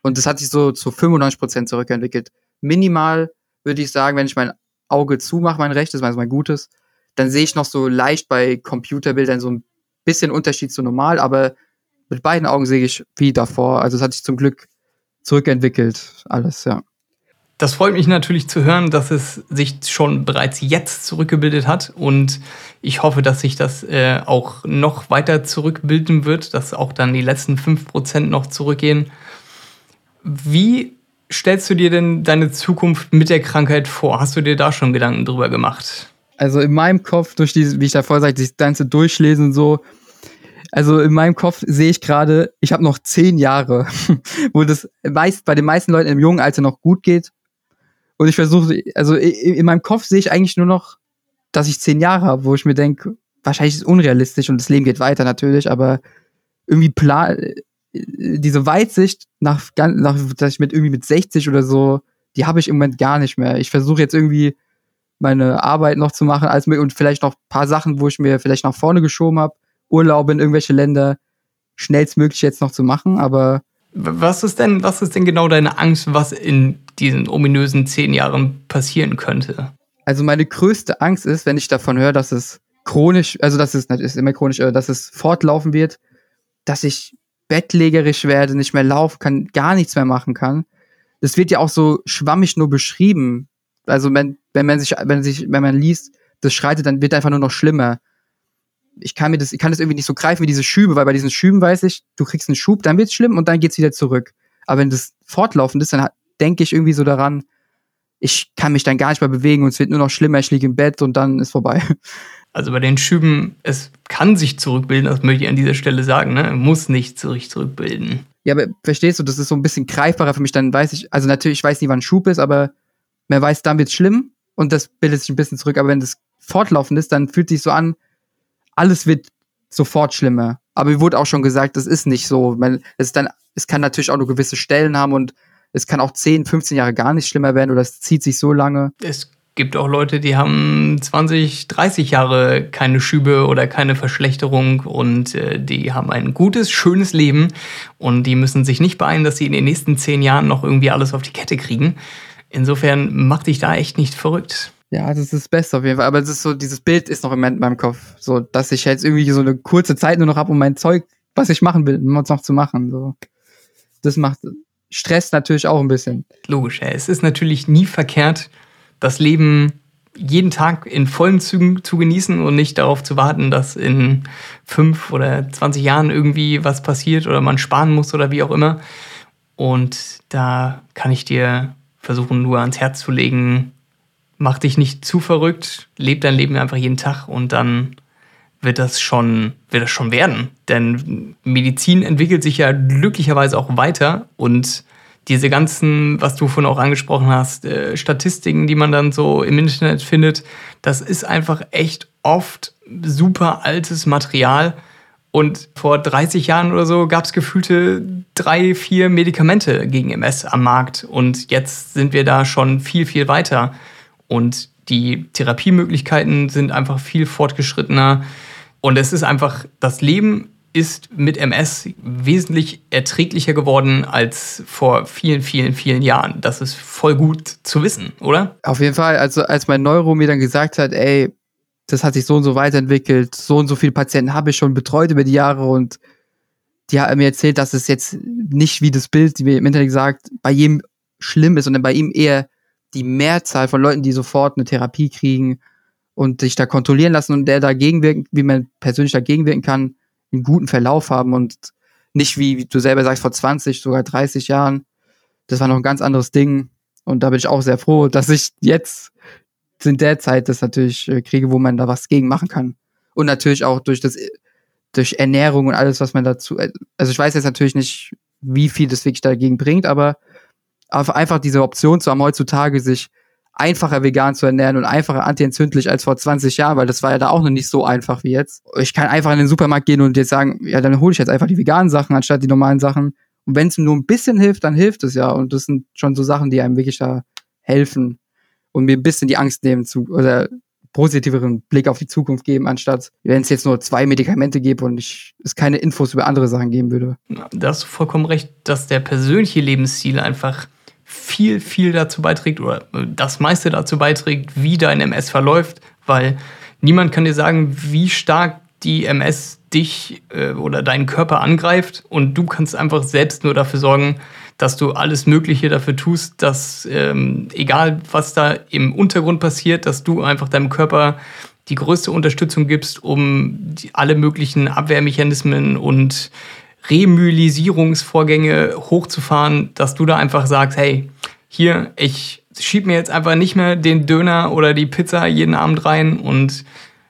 Und das hat sich so zu 95 Prozent zurückentwickelt. Minimal würde ich sagen, wenn ich mein Auge zumache, mein rechtes, also mein gutes, dann sehe ich noch so leicht bei Computerbildern so ein bisschen Unterschied zu normal, aber mit beiden Augen sehe ich wie davor. Also es hat sich zum Glück zurückentwickelt, alles, ja. Das freut mich natürlich zu hören, dass es sich schon bereits jetzt zurückgebildet hat und ich hoffe, dass sich das äh, auch noch weiter zurückbilden wird, dass auch dann die letzten 5% noch zurückgehen. Wie stellst du dir denn deine Zukunft mit der Krankheit vor? Hast du dir da schon Gedanken drüber gemacht? Also in meinem Kopf, durch diese, wie ich davor sagte, das ganze Durchlesen und so, also in meinem Kopf sehe ich gerade, ich habe noch zehn Jahre, [LAUGHS] wo das meist bei den meisten Leuten im jungen Alter noch gut geht und ich versuche, also in meinem Kopf sehe ich eigentlich nur noch, dass ich zehn Jahre habe, wo ich mir denke, wahrscheinlich ist es unrealistisch und das Leben geht weiter natürlich, aber irgendwie plan, diese Weitsicht nach, nach, dass ich mit irgendwie mit 60 oder so, die habe ich im Moment gar nicht mehr. Ich versuche jetzt irgendwie meine Arbeit noch zu machen als und vielleicht noch ein paar Sachen, wo ich mir vielleicht nach vorne geschoben habe, Urlaube in irgendwelche Länder schnellstmöglich jetzt noch zu machen, aber was ist denn, was ist denn genau deine Angst, was in diesen ominösen zehn Jahren passieren könnte? Also meine größte Angst ist, wenn ich davon höre, dass es chronisch, also dass es ist immer chronisch, äh, dass es fortlaufen wird, dass ich bettlägerisch werde, nicht mehr laufen kann, gar nichts mehr machen kann. Das wird ja auch so schwammig nur beschrieben. Also wenn, wenn man sich, wenn sich, wenn man liest, das schreitet, dann wird einfach nur noch schlimmer ich kann mir das, ich kann das irgendwie nicht so greifen wie diese Schübe, weil bei diesen Schüben weiß ich, du kriegst einen Schub, dann wird's schlimm und dann geht's wieder zurück. Aber wenn das fortlaufend ist, dann denke ich irgendwie so daran, ich kann mich dann gar nicht mehr bewegen und es wird nur noch schlimmer, ich liege im Bett und dann ist vorbei. [LAUGHS] Also bei den Schüben, es kann sich zurückbilden, das möchte ich an dieser Stelle sagen, ne? Muss nicht sich zurückbilden. Ja, aber verstehst du, das ist so ein bisschen greifbarer für mich, dann weiß ich, also natürlich, ich weiß nie, wann Schub ist, aber man weiß, dann wird's schlimm und das bildet sich ein bisschen zurück. Aber wenn das fortlaufend ist, dann fühlt sich so an, alles wird sofort schlimmer. Aber mir wurde auch schon gesagt, das ist nicht so. Es, dann, es kann natürlich auch nur gewisse Stellen haben und es kann auch 10, 15 Jahre gar nicht schlimmer werden oder es zieht sich so lange. Es gibt auch Leute, die haben 20, 30 Jahre keine Schübe oder keine Verschlechterung und äh, die haben ein gutes, schönes Leben und die müssen sich nicht beeilen, dass sie in den nächsten 10 Jahren noch irgendwie alles auf die Kette kriegen. Insofern mach dich da echt nicht verrückt. Ja, das ist das Beste auf jeden Fall. Aber es ist so, dieses Bild ist noch im Moment in meinem Kopf. So, dass ich jetzt irgendwie so eine kurze Zeit nur noch habe, um mein Zeug, was ich machen will, um noch zu machen. So. Das macht Stress natürlich auch ein bisschen. Logisch, ja. Es ist natürlich nie verkehrt, das Leben jeden Tag in vollen Zügen zu genießen und nicht darauf zu warten, dass in fünf oder 20 Jahren irgendwie was passiert oder man sparen muss oder wie auch immer. Und da kann ich dir versuchen, nur ans Herz zu legen, mach dich nicht zu verrückt, leb dein Leben einfach jeden Tag und dann wird das schon, wird das schon werden. Denn Medizin entwickelt sich ja glücklicherweise auch weiter und diese ganzen, was du vorhin auch angesprochen hast, äh, Statistiken, die man dann so im Internet findet, das ist einfach echt oft super altes Material. Und vor 30 Jahren oder so gab es gefühlte drei, vier Medikamente gegen MS am Markt. Und jetzt sind wir da schon viel, viel weiter. Und die Therapiemöglichkeiten sind einfach viel fortgeschrittener. Und es ist einfach, das Leben ist mit MS wesentlich erträglicher geworden als vor vielen, vielen, vielen Jahren. Das ist voll gut zu wissen, oder? Auf jeden Fall. Also als mein Neuro mir dann gesagt hat, ey, das hat sich so und so weiterentwickelt, so und so viele Patienten habe ich schon betreut über die Jahre und die haben mir erzählt, dass es jetzt nicht wie das Bild, die mir im Internet gesagt, bei jedem schlimm ist, sondern bei ihm eher die Mehrzahl von Leuten, die sofort eine Therapie kriegen und sich da kontrollieren lassen und der dagegen wirken, wie man persönlich dagegen wirken kann, einen guten Verlauf haben und nicht wie, wie du selber sagst, vor 20, sogar 30 Jahren. Das war noch ein ganz anderes Ding. Und da bin ich auch sehr froh, dass ich jetzt in der Zeit das natürlich äh, kriege, wo man da was gegen machen kann. Und natürlich auch durch das, durch Ernährung und alles, was man dazu, äh, also ich weiß jetzt natürlich nicht, wie viel das wirklich dagegen bringt, aber einfach diese Option zu haben, heutzutage sich einfacher vegan zu ernähren und einfacher antientzündlich als vor 20 Jahren, weil das war ja da auch noch nicht so einfach wie jetzt. Ich kann einfach in den Supermarkt gehen und jetzt sagen, ja, dann hole ich jetzt einfach die veganen Sachen anstatt die normalen Sachen. Und wenn es nur ein bisschen hilft, dann hilft es ja. Und das sind schon so Sachen, die einem wirklich da helfen und mir ein bisschen die Angst nehmen zu oder positiveren Blick auf die Zukunft geben, anstatt wenn es jetzt nur zwei Medikamente gäbe und ich, es keine Infos über andere Sachen geben würde. Da hast du vollkommen recht, dass der persönliche Lebensstil einfach viel, viel dazu beiträgt oder das meiste dazu beiträgt, wie dein MS verläuft, weil niemand kann dir sagen, wie stark die MS dich äh, oder deinen Körper angreift. Und du kannst einfach selbst nur dafür sorgen, dass du alles Mögliche dafür tust, dass ähm, egal was da im Untergrund passiert, dass du einfach deinem Körper die größte Unterstützung gibst, um die, alle möglichen Abwehrmechanismen und Remyelisierungsvorgänge hochzufahren, dass du da einfach sagst, hey, hier, ich schieb mir jetzt einfach nicht mehr den Döner oder die Pizza jeden Abend rein und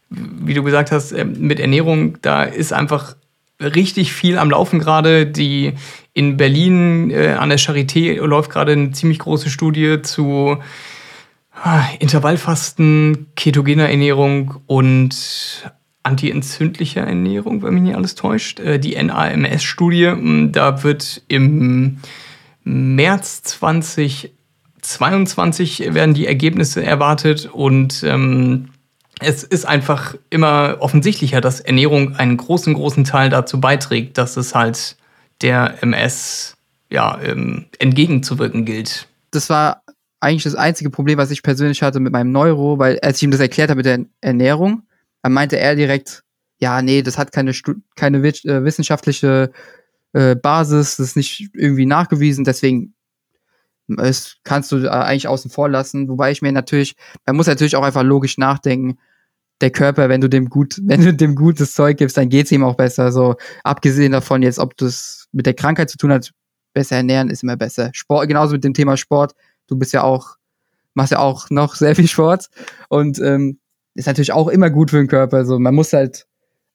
wie du gesagt hast, äh, mit Ernährung, da ist einfach richtig viel am Laufen gerade. Die in Berlin äh, an der Charité läuft gerade eine ziemlich große Studie zu ah, Intervallfasten, ketogener Ernährung und antientzündlicher Ernährung, wenn mich nicht alles täuscht. Äh, die NAMS-Studie, hm, da wird im März 2022 werden die Ergebnisse erwartet und ähm, es ist einfach immer offensichtlicher, dass Ernährung einen großen, großen Teil dazu beiträgt, dass es halt der MS ja, ähm, entgegenzuwirken gilt. Das war eigentlich das einzige Problem, was ich persönlich hatte mit meinem Neuro, weil als ich ihm das erklärt habe mit der Ernährung, dann meinte er direkt, ja, nee, das hat keine, keine äh, wissenschaftliche äh, Basis, das ist nicht irgendwie nachgewiesen, deswegen das kannst du eigentlich außen vor lassen. Wobei ich mir natürlich, man muss natürlich auch einfach logisch nachdenken. Der Körper, wenn du dem gut, [LAUGHS] wenn du dem gutes Zeug gibst, dann geht's ihm auch besser. So, abgesehen davon jetzt, ob das mit der Krankheit zu tun hat, besser ernähren ist immer besser. Sport, genauso mit dem Thema Sport. Du bist ja auch, machst ja auch noch [LAUGHS] sehr viel Sport und ähm, ist natürlich auch immer gut für den Körper. So, man muss halt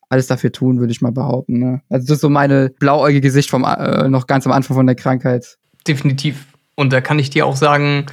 alles dafür tun, würde ich mal behaupten. Ne? Also das ist so meine blauäugige Sicht vom äh, noch ganz am Anfang von der Krankheit. Definitiv. Und da kann ich dir auch sagen,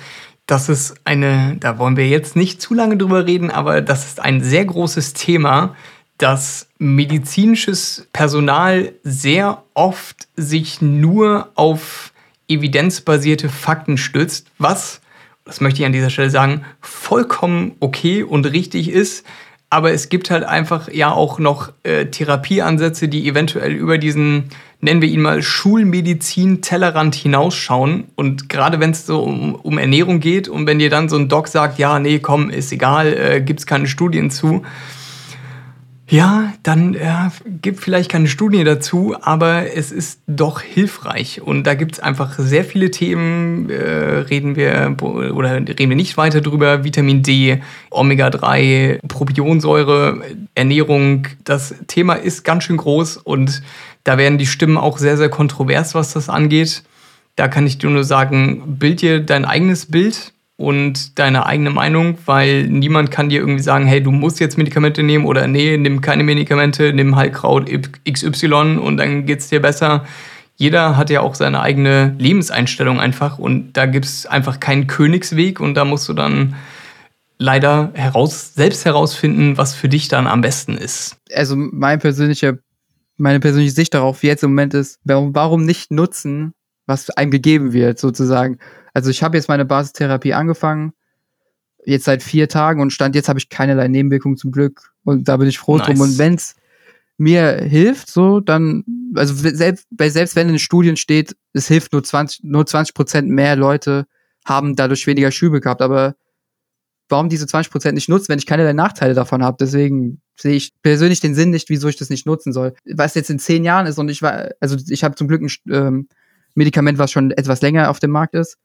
das ist eine, da wollen wir jetzt nicht zu lange drüber reden, aber das ist ein sehr großes Thema, dass medizinisches Personal sehr oft sich nur auf evidenzbasierte Fakten stützt, was das möchte ich an dieser Stelle sagen, vollkommen okay und richtig ist. Aber es gibt halt einfach ja auch noch äh, Therapieansätze, die eventuell über diesen, nennen wir ihn mal, Schulmedizin-Tellerrand hinausschauen. Und gerade wenn es so um, um, Ernährung geht und wenn dir dann so ein Doc sagt, ja, nee, komm, ist egal, äh, gibt es keine Studien zu. Ja, dann ja, gibt vielleicht keine Studie dazu, aber es ist doch hilfreich. Und da gibt es einfach sehr viele Themen, äh, reden wir oder reden wir nicht weiter drüber. Vitamin D, Omega-3, Propionsäure, Ernährung. Das Thema ist ganz schön groß und da werden die Stimmen auch sehr, sehr kontrovers, was das angeht. Da kann ich dir nur sagen, bild dir dein eigenes Bild und deine eigene Meinung, weil niemand kann dir irgendwie sagen, hey, du musst jetzt Medikamente nehmen oder nee, nimm keine Medikamente, nimm Heilkraut XY und dann geht's dir besser. Jeder hat ja auch seine eigene Lebenseinstellung einfach und da gibt's einfach keinen Königsweg und da musst du dann leider heraus, selbst herausfinden, was für dich dann am besten ist. Also mein persönlicher, meine persönliche Sicht darauf jetzt im Moment ist, warum nicht nutzen, was einem gegeben wird, sozusagen. Also ich habe jetzt meine Basistherapie angefangen, jetzt seit vier Tagen und stand jetzt habe ich keinerlei Nebenwirkungen zum Glück und da bin ich froh nice. drum. Und wenn's mir hilft, so dann, also selbst, selbst wenn in den Studien steht, es hilft nur 20, nur 20 Prozent mehr Leute haben dadurch weniger Schübe gehabt, aber warum diese 20 Prozent nicht nutzen, wenn ich keinerlei Nachteile davon habe? Deswegen sehe ich persönlich den Sinn nicht, wieso ich das nicht nutzen soll. Was jetzt in zehn Jahren ist und ich war, also ich habe zum Glück ein ähm, Medikament, was schon etwas länger auf dem Markt ist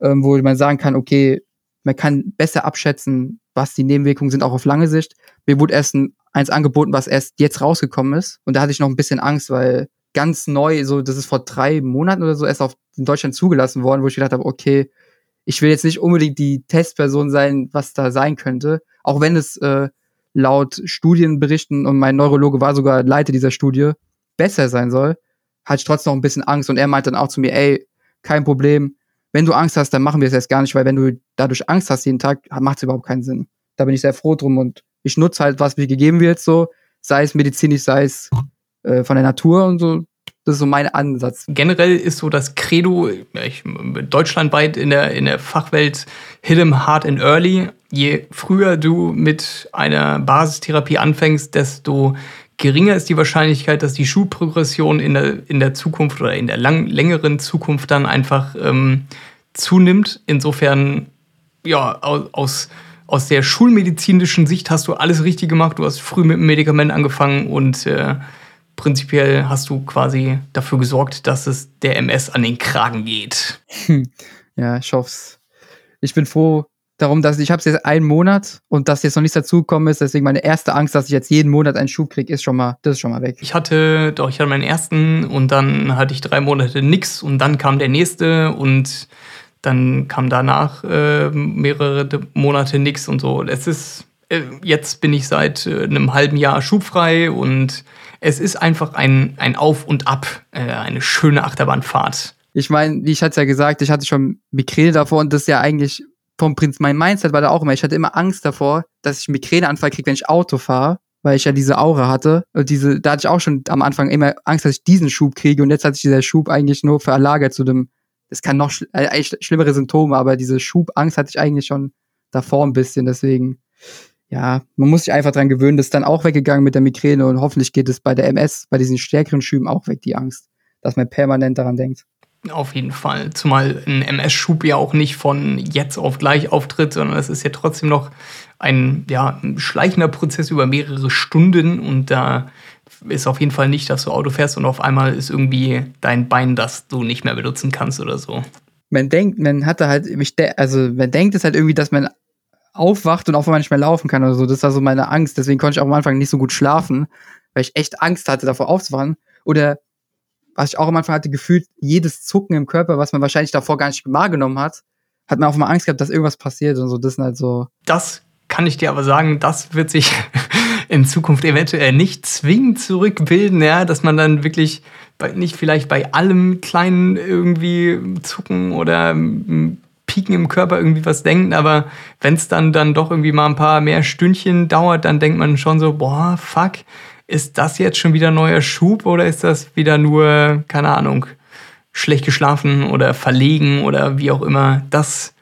ähm, wo man sagen kann, okay, man kann besser abschätzen, was die Nebenwirkungen sind, auch auf lange Sicht. Mir wurde erst ein, eins angeboten, was erst jetzt rausgekommen ist. Und da hatte ich noch ein bisschen Angst, weil ganz neu, so, das ist vor drei Monaten oder so erst auf in Deutschland zugelassen worden, wo ich gedacht habe, okay, ich will jetzt nicht unbedingt die Testperson sein, was da sein könnte. Auch wenn es äh, laut Studienberichten und mein Neurologe war sogar Leiter dieser Studie, besser sein soll, hatte ich trotzdem noch ein bisschen Angst. Und er meinte dann auch zu mir, ey, kein Problem, wenn du Angst hast, dann machen wir es erst gar nicht, weil wenn du dadurch Angst hast jeden Tag, macht es überhaupt keinen Sinn. Da bin ich sehr froh drum und ich nutze halt, was mir gegeben wird, so, sei es medizinisch, sei es äh, von der Natur und so. Das ist so mein Ansatz. Generell ist so das Credo, ich, deutschlandweit in der, in der Fachwelt, hit him hard and early. Je früher du mit einer Basistherapie anfängst, desto geringer ist die Wahrscheinlichkeit, dass die Schulprogression in der, in der Zukunft oder in der lang, längeren Zukunft dann einfach ähm, zunimmt. Insofern, ja, aus, aus der schulmedizinischen Sicht hast du alles richtig gemacht. Du hast früh mit dem Medikament angefangen und äh, prinzipiell hast du quasi dafür gesorgt, dass es der MS an den Kragen geht. Ja, ich hoffe Ich bin froh, darum, dass ich habe es jetzt einen Monat und dass jetzt noch nichts dazugekommen ist. Deswegen meine erste Angst, dass ich jetzt jeden Monat einen Schub kriege, ist schon mal, das ist schon mal weg. Ich hatte, doch, ich hatte meinen ersten und dann hatte ich drei Monate nix und dann kam der nächste und dann kam danach äh, mehrere Monate nix und so. Es ist, äh, jetzt bin ich seit äh, einem halben Jahr schubfrei und es ist einfach ein, ein Auf und Ab, äh, eine schöne Achterbahnfahrt. Ich meine, wie ich hatte ja gesagt, ich hatte schon Migräne davor und das ist ja eigentlich vom Prinzip, mein Mindset war da auch immer, ich hatte immer Angst davor, dass ich einen Migräneanfall kriege, wenn ich Auto fahre, weil ich ja diese Aura hatte. Und diese, da hatte ich auch schon am Anfang immer Angst, dass ich diesen Schub kriege. Und jetzt hat sich dieser Schub eigentlich nur verlagert zu dem, das kann noch äh, eigentlich schlimmere Symptome, aber diese Schubangst hatte ich eigentlich schon davor ein bisschen. Deswegen, ja, man muss sich einfach dran gewöhnen. Das ist dann auch weggegangen mit der Migräne und hoffentlich geht es bei der MS, bei diesen stärkeren Schüben auch weg, die Angst, dass man permanent daran denkt. Auf jeden Fall. Zumal ein MS-Schub ja auch nicht von jetzt auf gleich auftritt, sondern es ist ja trotzdem noch ein, ja, schleichender Prozess über mehrere Stunden und da ist auf jeden Fall nicht, dass du Auto fährst und auf einmal ist irgendwie dein Bein, das du nicht mehr benutzen kannst oder so. Man denkt, man hatte halt, also man denkt es halt irgendwie, dass man aufwacht und auf einmal nicht mehr laufen kann oder so. Das war so meine Angst. Deswegen konnte ich auch am Anfang nicht so gut schlafen, weil ich echt Angst hatte, davor aufzuwachen. Oder was ich auch am Anfang hatte, gefühlt jedes Zucken im Körper, was man wahrscheinlich davor gar nicht wahrgenommen hat, hat man auch mal Angst gehabt, dass irgendwas passiert und so. Das sind halt so. Das kann ich dir aber sagen, das wird sich [LAUGHS] in Zukunft eventuell nicht zwingend zurückbilden, ja, dass man dann wirklich bei, nicht vielleicht bei allem kleinen irgendwie Zucken oder Pieken im Körper irgendwie was denkt, aber wenn es dann dann doch irgendwie mal ein paar mehr Stündchen dauert, dann denkt man schon so, boah, fuck, ist das jetzt schon wieder neuer Schub oder ist das wieder nur, keine Ahnung, schlecht geschlafen oder verlegen oder wie auch immer? Das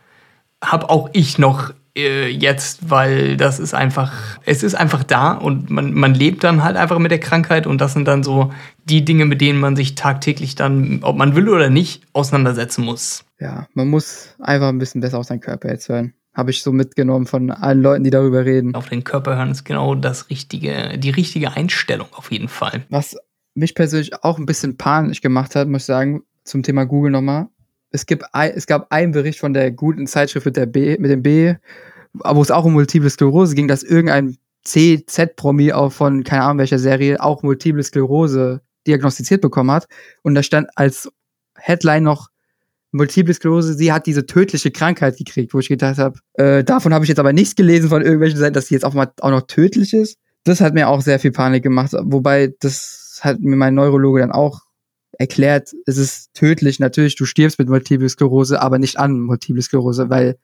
habe auch ich noch äh, jetzt, weil das ist einfach, es ist einfach da und man, man lebt dann halt einfach mit der Krankheit und das sind dann so die Dinge, mit denen man sich tagtäglich dann, ob man will oder nicht, auseinandersetzen muss. Ja, man muss einfach ein bisschen besser auf seinen Körper jetzt hören habe ich so mitgenommen von allen Leuten, die darüber reden. Auf den Körper hören ist genau das richtige, die richtige Einstellung auf jeden Fall. Was mich persönlich auch ein bisschen panisch gemacht hat, muss ich sagen, zum Thema Google nochmal. Es, gibt es gab einen Bericht von der guten Zeitschrift mit, der B, mit dem B, wo es auch um Multiple Sklerose ging, dass irgendein CZ-Promi auch von, keine Ahnung welcher Serie, auch Multiple Sklerose diagnostiziert bekommen hat. Und da stand als Headline noch Multiple Sklerose, sie hat diese tödliche Krankheit gekriegt, wo ich gedacht habe, äh, davon habe ich jetzt aber nichts gelesen von irgendwelchen Seiten, dass sie jetzt auch mal auch noch tödlich ist. Das hat mir auch sehr viel Panik gemacht, wobei das hat mir mein Neurologe dann auch erklärt, es ist tödlich, natürlich, du stirbst mit Multiple Sklerose, aber nicht an Multiple Sklerose, weil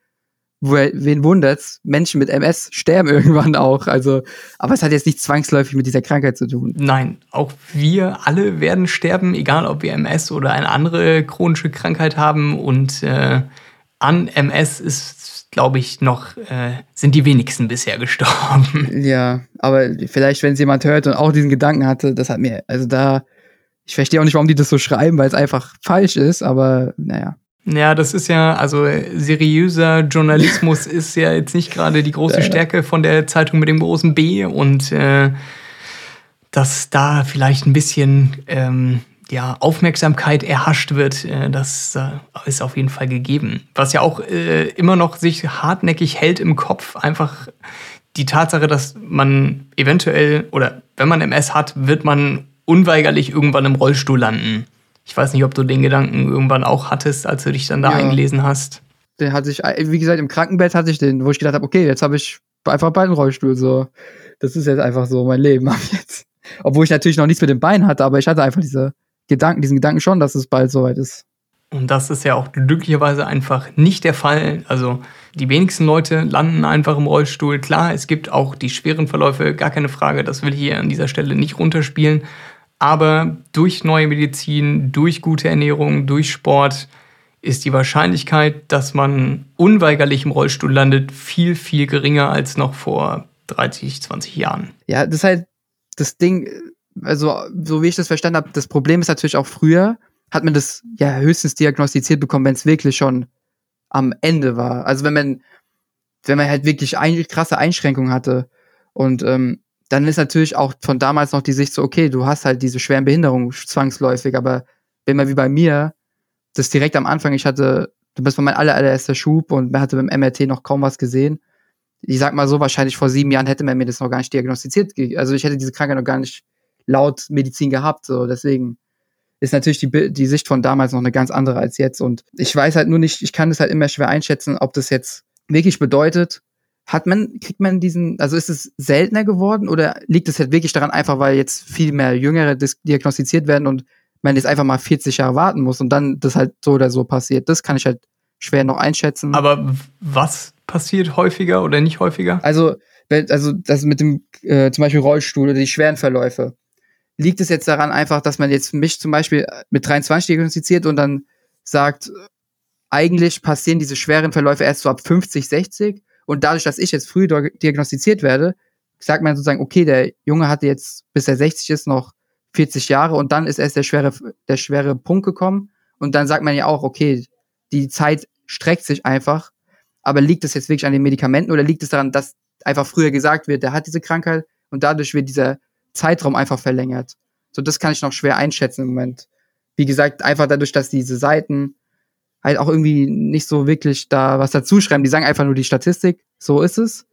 wen wundert's? Menschen mit MS sterben [LAUGHS] irgendwann auch. Also, aber es hat jetzt nicht zwangsläufig mit dieser Krankheit zu tun. Nein, auch wir alle werden sterben, egal ob wir MS oder eine andere chronische Krankheit haben. Und äh, an MS ist, glaube ich, noch äh, sind die wenigsten bisher [LAUGHS] gestorben. Ja, aber vielleicht, wenn es jemand hört und auch diesen Gedanken hatte, das hat mir, also da, ich verstehe auch nicht, warum die das so schreiben, weil es einfach falsch ist, aber naja. Ja, das ist ja, also seriöser Journalismus [LAUGHS] ist ja jetzt nicht gerade die große Stärke von der Zeitung mit dem großen B und äh, dass da vielleicht ein bisschen ähm, ja, Aufmerksamkeit erhascht wird, äh, das äh, ist auf jeden Fall gegeben. Was ja auch äh, immer noch sich hartnäckig hält im Kopf, einfach die Tatsache, dass man eventuell oder wenn man MS hat, wird man unweigerlich irgendwann im Rollstuhl landen. Ich weiß nicht, ob du den Gedanken irgendwann auch hattest, als du dich dann da ja. eingelesen hast. Den hatte ich, wie gesagt, im Krankenbett hatte ich den, wo ich gedacht habe, okay, jetzt habe ich einfach bald einen Rollstuhl. So, das ist jetzt einfach so mein Leben ab jetzt. Obwohl ich natürlich noch nichts mit dem Bein hatte, aber ich hatte einfach diese Gedanken, diesen Gedanken schon, dass es bald soweit ist. Und das ist ja auch glücklicherweise einfach nicht der Fall. Also die wenigsten Leute landen einfach im Rollstuhl. Klar, es gibt auch die schweren Verläufe, gar keine Frage. Das will ich hier an dieser Stelle nicht runterspielen. Aber durch neue Medizin, durch gute Ernährung, durch Sport ist die Wahrscheinlichkeit, dass man unweigerlich im Rollstuhl landet, viel, viel geringer als noch vor 30, 20 Jahren. Ja, das ist halt das Ding, also so wie ich das verstanden habe, das Problem ist natürlich auch früher, hat man das ja höchstens diagnostiziert bekommen, wenn es wirklich schon am Ende war. Also wenn man, wenn man halt wirklich ein, krasse Einschränkungen hatte. Und ähm, dann ist natürlich auch von damals noch die Sicht so, okay, du hast halt diese schweren Behinderungen zwangsläufig, aber wenn man wie bei mir, das direkt am Anfang, ich hatte, du bist mein aller, allererster Schub und man hatte beim MRT noch kaum was gesehen. Ich sag mal so, wahrscheinlich vor sieben Jahren hätte man mir das noch gar nicht diagnostiziert. Also ich hätte diese Krankheit noch gar nicht laut Medizin gehabt, so deswegen ist natürlich die, die Sicht von damals noch eine ganz andere als jetzt. Und ich weiß halt nur nicht, ich kann das halt immer schwer einschätzen, ob das jetzt wirklich bedeutet, hat man, kriegt man diesen, also ist es seltener geworden oder liegt es halt wirklich daran einfach, weil jetzt viel mehr Jüngere diagnostiziert werden und man jetzt einfach mal 40 Jahre warten muss und dann das halt so oder so passiert? Das kann ich halt schwer noch einschätzen. Aber was passiert häufiger oder nicht häufiger? Also, also das mit dem äh, zum Beispiel Rollstuhl oder die schweren Verläufe. Liegt es jetzt daran einfach, dass man jetzt mich zum Beispiel mit 23 diagnostiziert und dann sagt, eigentlich passieren diese schweren Verläufe erst so ab 50, 60 und dadurch, dass ich jetzt früh diagnostiziert werde, sagt man sozusagen, okay, der Junge hatte jetzt, bis er 60 ist, noch 40 Jahre und dann ist erst der schwere, der schwere Punkt gekommen. Und dann sagt man ja auch, okay, die Zeit streckt sich einfach. Aber liegt es jetzt wirklich an den Medikamenten oder liegt es daran, dass einfach früher gesagt wird, der hat diese Krankheit und dadurch wird dieser Zeitraum einfach verlängert? So, das kann ich noch schwer einschätzen im Moment. Wie gesagt, einfach dadurch, dass diese Seiten halt auch irgendwie nicht so wirklich da was dazu schreiben. Die sagen einfach nur die Statistik, so ist es.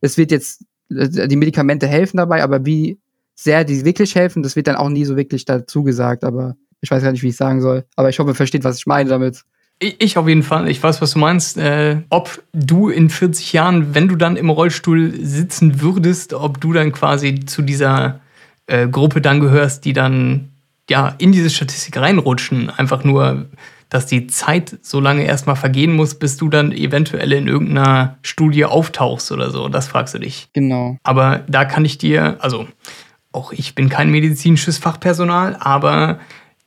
Es wird jetzt, die Medikamente helfen dabei, aber wie sehr die wirklich helfen, das wird dann auch nie so wirklich dazu gesagt, aber ich weiß gar nicht, wie ich sagen soll. Aber ich hoffe, ihr versteht, was ich meine damit. Ich auf jeden Fall. Ich weiß, was du meinst. Äh, ob du in 40 Jahren, wenn du dann im Rollstuhl sitzen würdest, ob du dann quasi zu dieser äh, Gruppe dann gehörst, die dann ja in diese Statistik reinrutschen. Einfach nur, dass die Zeit so lange erstmal vergehen muss, bis du dann eventuell in irgendeiner Studie auftauchst oder so. Das fragst du dich. Genau. Aber da kann ich dir, also auch ich bin kein medizinisches Fachpersonal, aber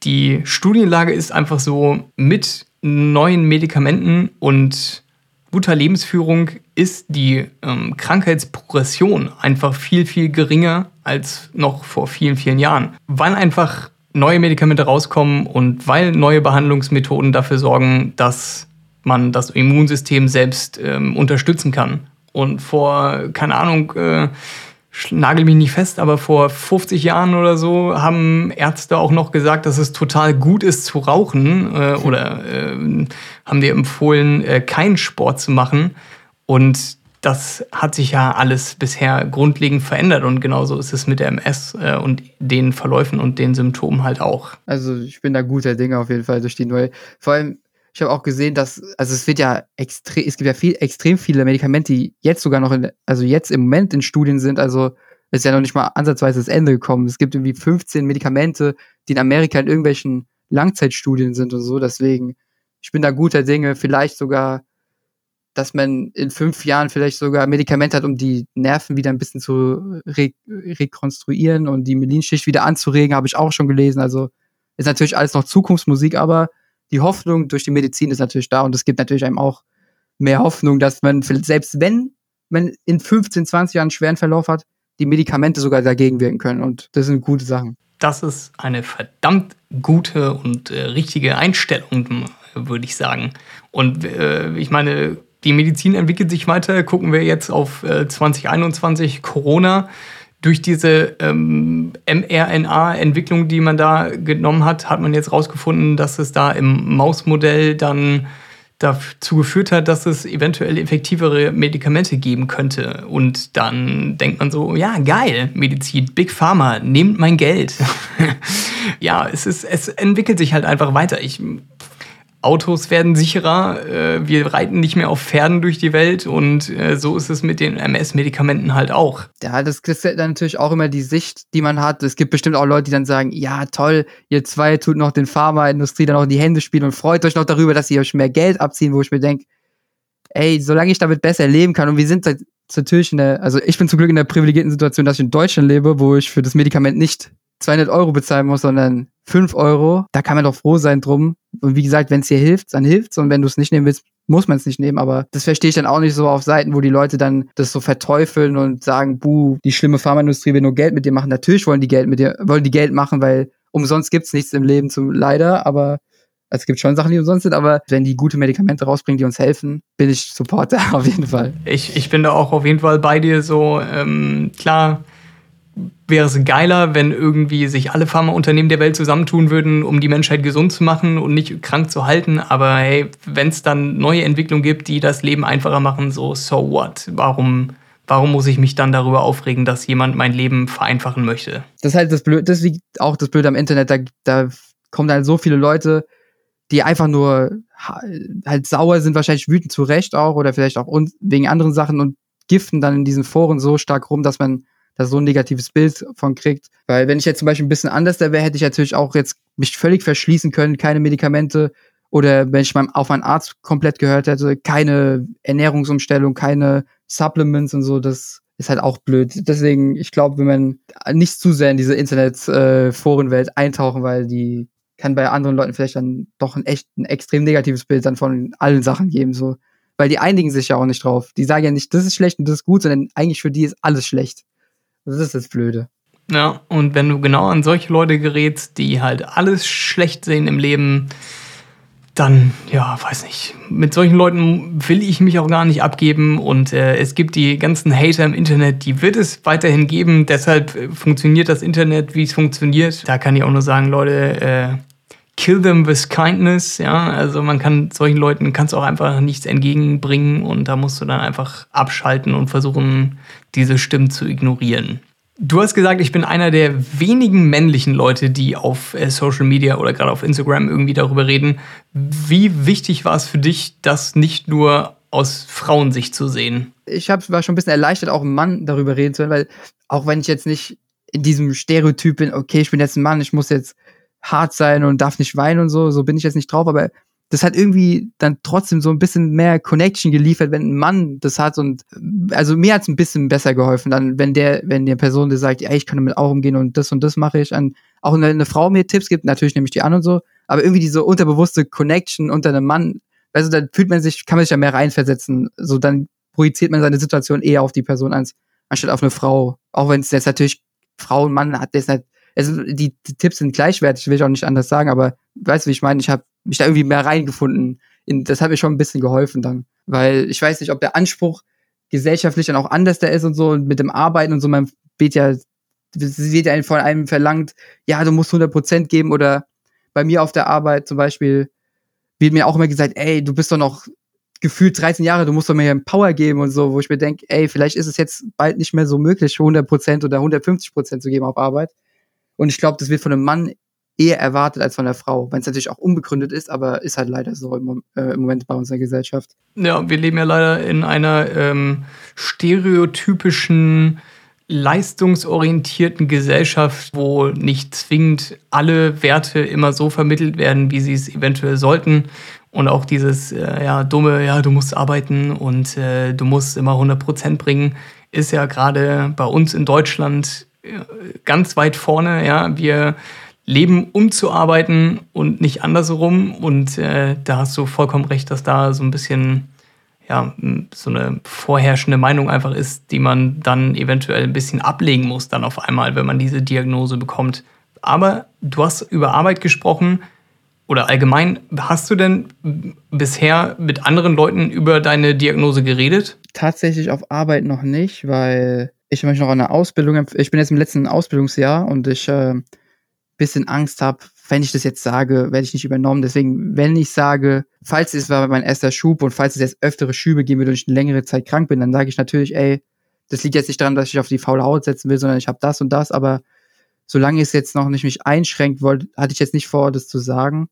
die Studienlage ist einfach so, mit neuen Medikamenten und guter Lebensführung ist die ähm, Krankheitsprogression einfach viel, viel geringer als noch vor vielen, vielen Jahren. Weil einfach neue Medikamente rauskommen und weil neue Behandlungsmethoden dafür sorgen, dass man das Immunsystem selbst ähm, unterstützen kann. Und vor, keine Ahnung, äh, nagel mich nicht fest, aber vor 50 Jahren oder so haben Ärzte auch noch gesagt, dass es total gut ist zu rauchen äh, oder äh, haben dir empfohlen, keinen Sport zu machen. Und das hat sich ja alles bisher grundlegend verändert und genauso ist es mit der MS äh, und den Verläufen und den Symptomen halt auch. Also ich bin da guter Dinge auf jeden Fall durch die neue. Vor allem, ich habe auch gesehen, dass, also es wird ja extrem, es gibt ja viel, extrem viele Medikamente, die jetzt sogar noch in, also jetzt im Moment in Studien sind, also ist ja noch nicht mal ansatzweise das Ende gekommen. Es gibt irgendwie 15 Medikamente, die in Amerika in irgendwelchen Langzeitstudien sind und so, deswegen, ich bin da guter Dinge, vielleicht sogar dass man in fünf Jahren vielleicht sogar Medikamente hat, um die Nerven wieder ein bisschen zu re rekonstruieren und die Melinschicht wieder anzuregen, habe ich auch schon gelesen. Also ist natürlich alles noch Zukunftsmusik, aber die Hoffnung durch die Medizin ist natürlich da und es gibt natürlich einem auch mehr Hoffnung, dass man selbst wenn man in 15, 20 Jahren einen schweren Verlauf hat, die Medikamente sogar dagegen wirken können und das sind gute Sachen. Das ist eine verdammt gute und äh, richtige Einstellung, würde ich sagen. Und äh, ich meine, die Medizin entwickelt sich weiter. Gucken wir jetzt auf äh, 2021 Corona. Durch diese ähm, mRNA-Entwicklung, die man da genommen hat, hat man jetzt rausgefunden, dass es da im Mausmodell dann dazu geführt hat, dass es eventuell effektivere Medikamente geben könnte. Und dann denkt man so, ja, geil, Medizin, Big Pharma, nehmt mein Geld. [LAUGHS] ja, es, ist, es entwickelt sich halt einfach weiter. Ich Autos werden sicherer, äh, wir reiten nicht mehr auf Pferden durch die Welt und äh, so ist es mit den MS-Medikamenten halt auch. Ja, das ist dann natürlich auch immer die Sicht, die man hat. Es gibt bestimmt auch Leute, die dann sagen, ja toll, ihr zwei tut noch den Pharmaindustrie dann auch in die Hände spielen und freut euch noch darüber, dass sie euch mehr Geld abziehen, wo ich mir denke, ey, solange ich damit besser leben kann und wir sind natürlich in der, also ich bin zum Glück in der privilegierten Situation, dass ich in Deutschland lebe, wo ich für das Medikament nicht 200 Euro bezahlen muss, sondern 5 Euro. Da kann man doch froh sein drum. Und wie gesagt, wenn es dir hilft, dann hilft's. Und wenn du es nicht nehmen willst, muss man es nicht nehmen. Aber das verstehe ich dann auch nicht so auf Seiten, wo die Leute dann das so verteufeln und sagen, buh, die schlimme Pharmaindustrie will nur Geld mit dir machen. Natürlich wollen die Geld mit dir, wollen die Geld machen, weil umsonst gibt's nichts im Leben zum leider, aber also es gibt schon Sachen, die umsonst sind, aber wenn die gute Medikamente rausbringen, die uns helfen, bin ich Supporter [LAUGHS] auf jeden Fall. Ich, ich bin da auch auf jeden Fall bei dir so, ähm, klar, wäre es geiler, wenn irgendwie sich alle Pharmaunternehmen der Welt zusammentun würden, um die Menschheit gesund zu machen und nicht krank zu halten. Aber hey, wenn es dann neue Entwicklungen gibt, die das Leben einfacher machen, so, so what? Warum, warum muss ich mich dann darüber aufregen, dass jemand mein Leben vereinfachen möchte? Das ist halt das Blöde, das liegt auch das Blöde am Internet. Da, da kommen halt so viele Leute, die einfach nur halt sauer sind, wahrscheinlich wütend zu Recht auch oder vielleicht auch wegen anderen Sachen und giften dann in diesen Foren so stark rum, dass man da so ein negatives Bild von kriegt. Weil wenn ich jetzt zum Beispiel ein bisschen anders da wäre, hätte ich natürlich auch jetzt mich völlig verschließen können, keine Medikamente oder wenn ich auf meinen Arzt komplett gehört hätte, keine Ernährungsumstellung, keine Supplements und so, das ist halt auch blöd. Deswegen, ich glaube, wenn man nicht zu sehr in diese Internet-Forenwelt äh, eintauchen, weil die kann bei anderen Leuten vielleicht dann doch ein echt ein extrem negatives Bild dann von allen Sachen geben, so. Weil die einigen sich ja auch nicht drauf. Die sagen ja nicht, das ist schlecht und das ist gut, sondern eigentlich für die ist alles schlecht. Das ist das Blöde. Ja, und wenn du genau an solche Leute gerätst, die halt alles schlecht sehen im Leben, dann, ja, weiß nicht. Mit solchen Leuten will ich mich auch gar nicht abgeben. Und äh, es gibt die ganzen Hater im Internet, die wird es weiterhin geben. Deshalb äh, funktioniert das Internet, wie es funktioniert. Da kann ich auch nur sagen, Leute, äh, kill them with kindness. Ja, also man kann solchen Leuten kannst auch einfach nichts entgegenbringen und da musst du dann einfach abschalten und versuchen, diese Stimmen zu ignorieren. Du hast gesagt, ich bin einer der wenigen männlichen Leute, die auf äh, Social Media oder gerade auf Instagram irgendwie darüber reden. Wie wichtig war es für dich, das nicht nur aus Frauensicht zu sehen? Ich hab, war schon ein bisschen erleichtert, auch ein Mann darüber reden zu können, weil auch wenn ich jetzt nicht in diesem Stereotyp bin, okay, ich bin jetzt ein Mann, ich muss jetzt hart sein und darf nicht weinen und so, so bin ich jetzt nicht drauf, aber das hat irgendwie dann trotzdem so ein bisschen mehr Connection geliefert, wenn ein Mann das hat und also mir hat es ein bisschen besser geholfen, dann wenn der, wenn der Person dir sagt, ja, ich kann damit auch umgehen und das und das mache ich, an, auch wenn eine Frau mir Tipps gibt, natürlich nehme ich die an und so, aber irgendwie diese unterbewusste Connection unter einem Mann, also da fühlt man sich, kann man sich ja mehr reinversetzen, so dann projiziert man seine Situation eher auf die Person als anstatt auf eine Frau, auch wenn es jetzt natürlich Frau und Mann hat, das ist also die, die Tipps sind gleichwertig, will ich auch nicht anders sagen, aber weißt du, wie ich meine? Ich habe mich da irgendwie mehr reingefunden in, das hat mir schon ein bisschen geholfen dann. Weil ich weiß nicht, ob der Anspruch gesellschaftlich dann auch anders da ist und so und mit dem Arbeiten und so, man wird ja, wird ja von einem verlangt, ja, du musst 100% geben oder bei mir auf der Arbeit zum Beispiel wird mir auch immer gesagt, ey, du bist doch noch gefühlt 13 Jahre, du musst doch mehr Power geben und so, wo ich mir denke, ey, vielleicht ist es jetzt bald nicht mehr so möglich, 100% oder 150% zu geben auf Arbeit. Und ich glaube, das wird von einem Mann eher erwartet als von der Frau, wenn es natürlich auch unbegründet ist, aber ist halt leider so im, äh, im, Moment bei unserer Gesellschaft. Ja, wir leben ja leider in einer ähm, stereotypischen leistungsorientierten Gesellschaft, wo nicht zwingend alle Werte immer so vermittelt werden, wie sie es eventuell sollten. Und auch dieses äh, ja, dumme, ja, du musst arbeiten und äh, du musst immer 100 Prozent bringen, ist ja gerade bei uns in Deutschland äh, ganz weit vorne. Ja, wir leben, um zu arbeiten und nicht andersherum. Und äh, da hast du vollkommen recht, dass da so ein bisschen ja, so eine vorherrschende Meinung einfach ist, die man dann eventuell ein bisschen ablegen muss, dann auf einmal, wenn man diese Diagnose bekommt. Aber du hast über Arbeit gesprochen oder allgemein, hast du denn bisher mit anderen Leuten über deine Diagnose geredet? Tatsächlich auf Arbeit noch nicht, weil ich mich noch an der Ausbildung, ich bin jetzt im letzten Ausbildungsjahr und ich äh, bisschen Angst habe, wenn ich das jetzt sage, werde ich nicht übernommen. Deswegen, wenn ich sage, falls es war mein erster Schub und falls es jetzt öftere Schübe geben würde und ich eine längere Zeit krank bin, dann sage ich natürlich, ey, das liegt jetzt nicht daran, dass ich auf die faule Haut setzen will, sondern ich habe das und das, aber solange es jetzt noch nicht mich einschränkt, wollte, hatte ich jetzt nicht vor, das zu sagen.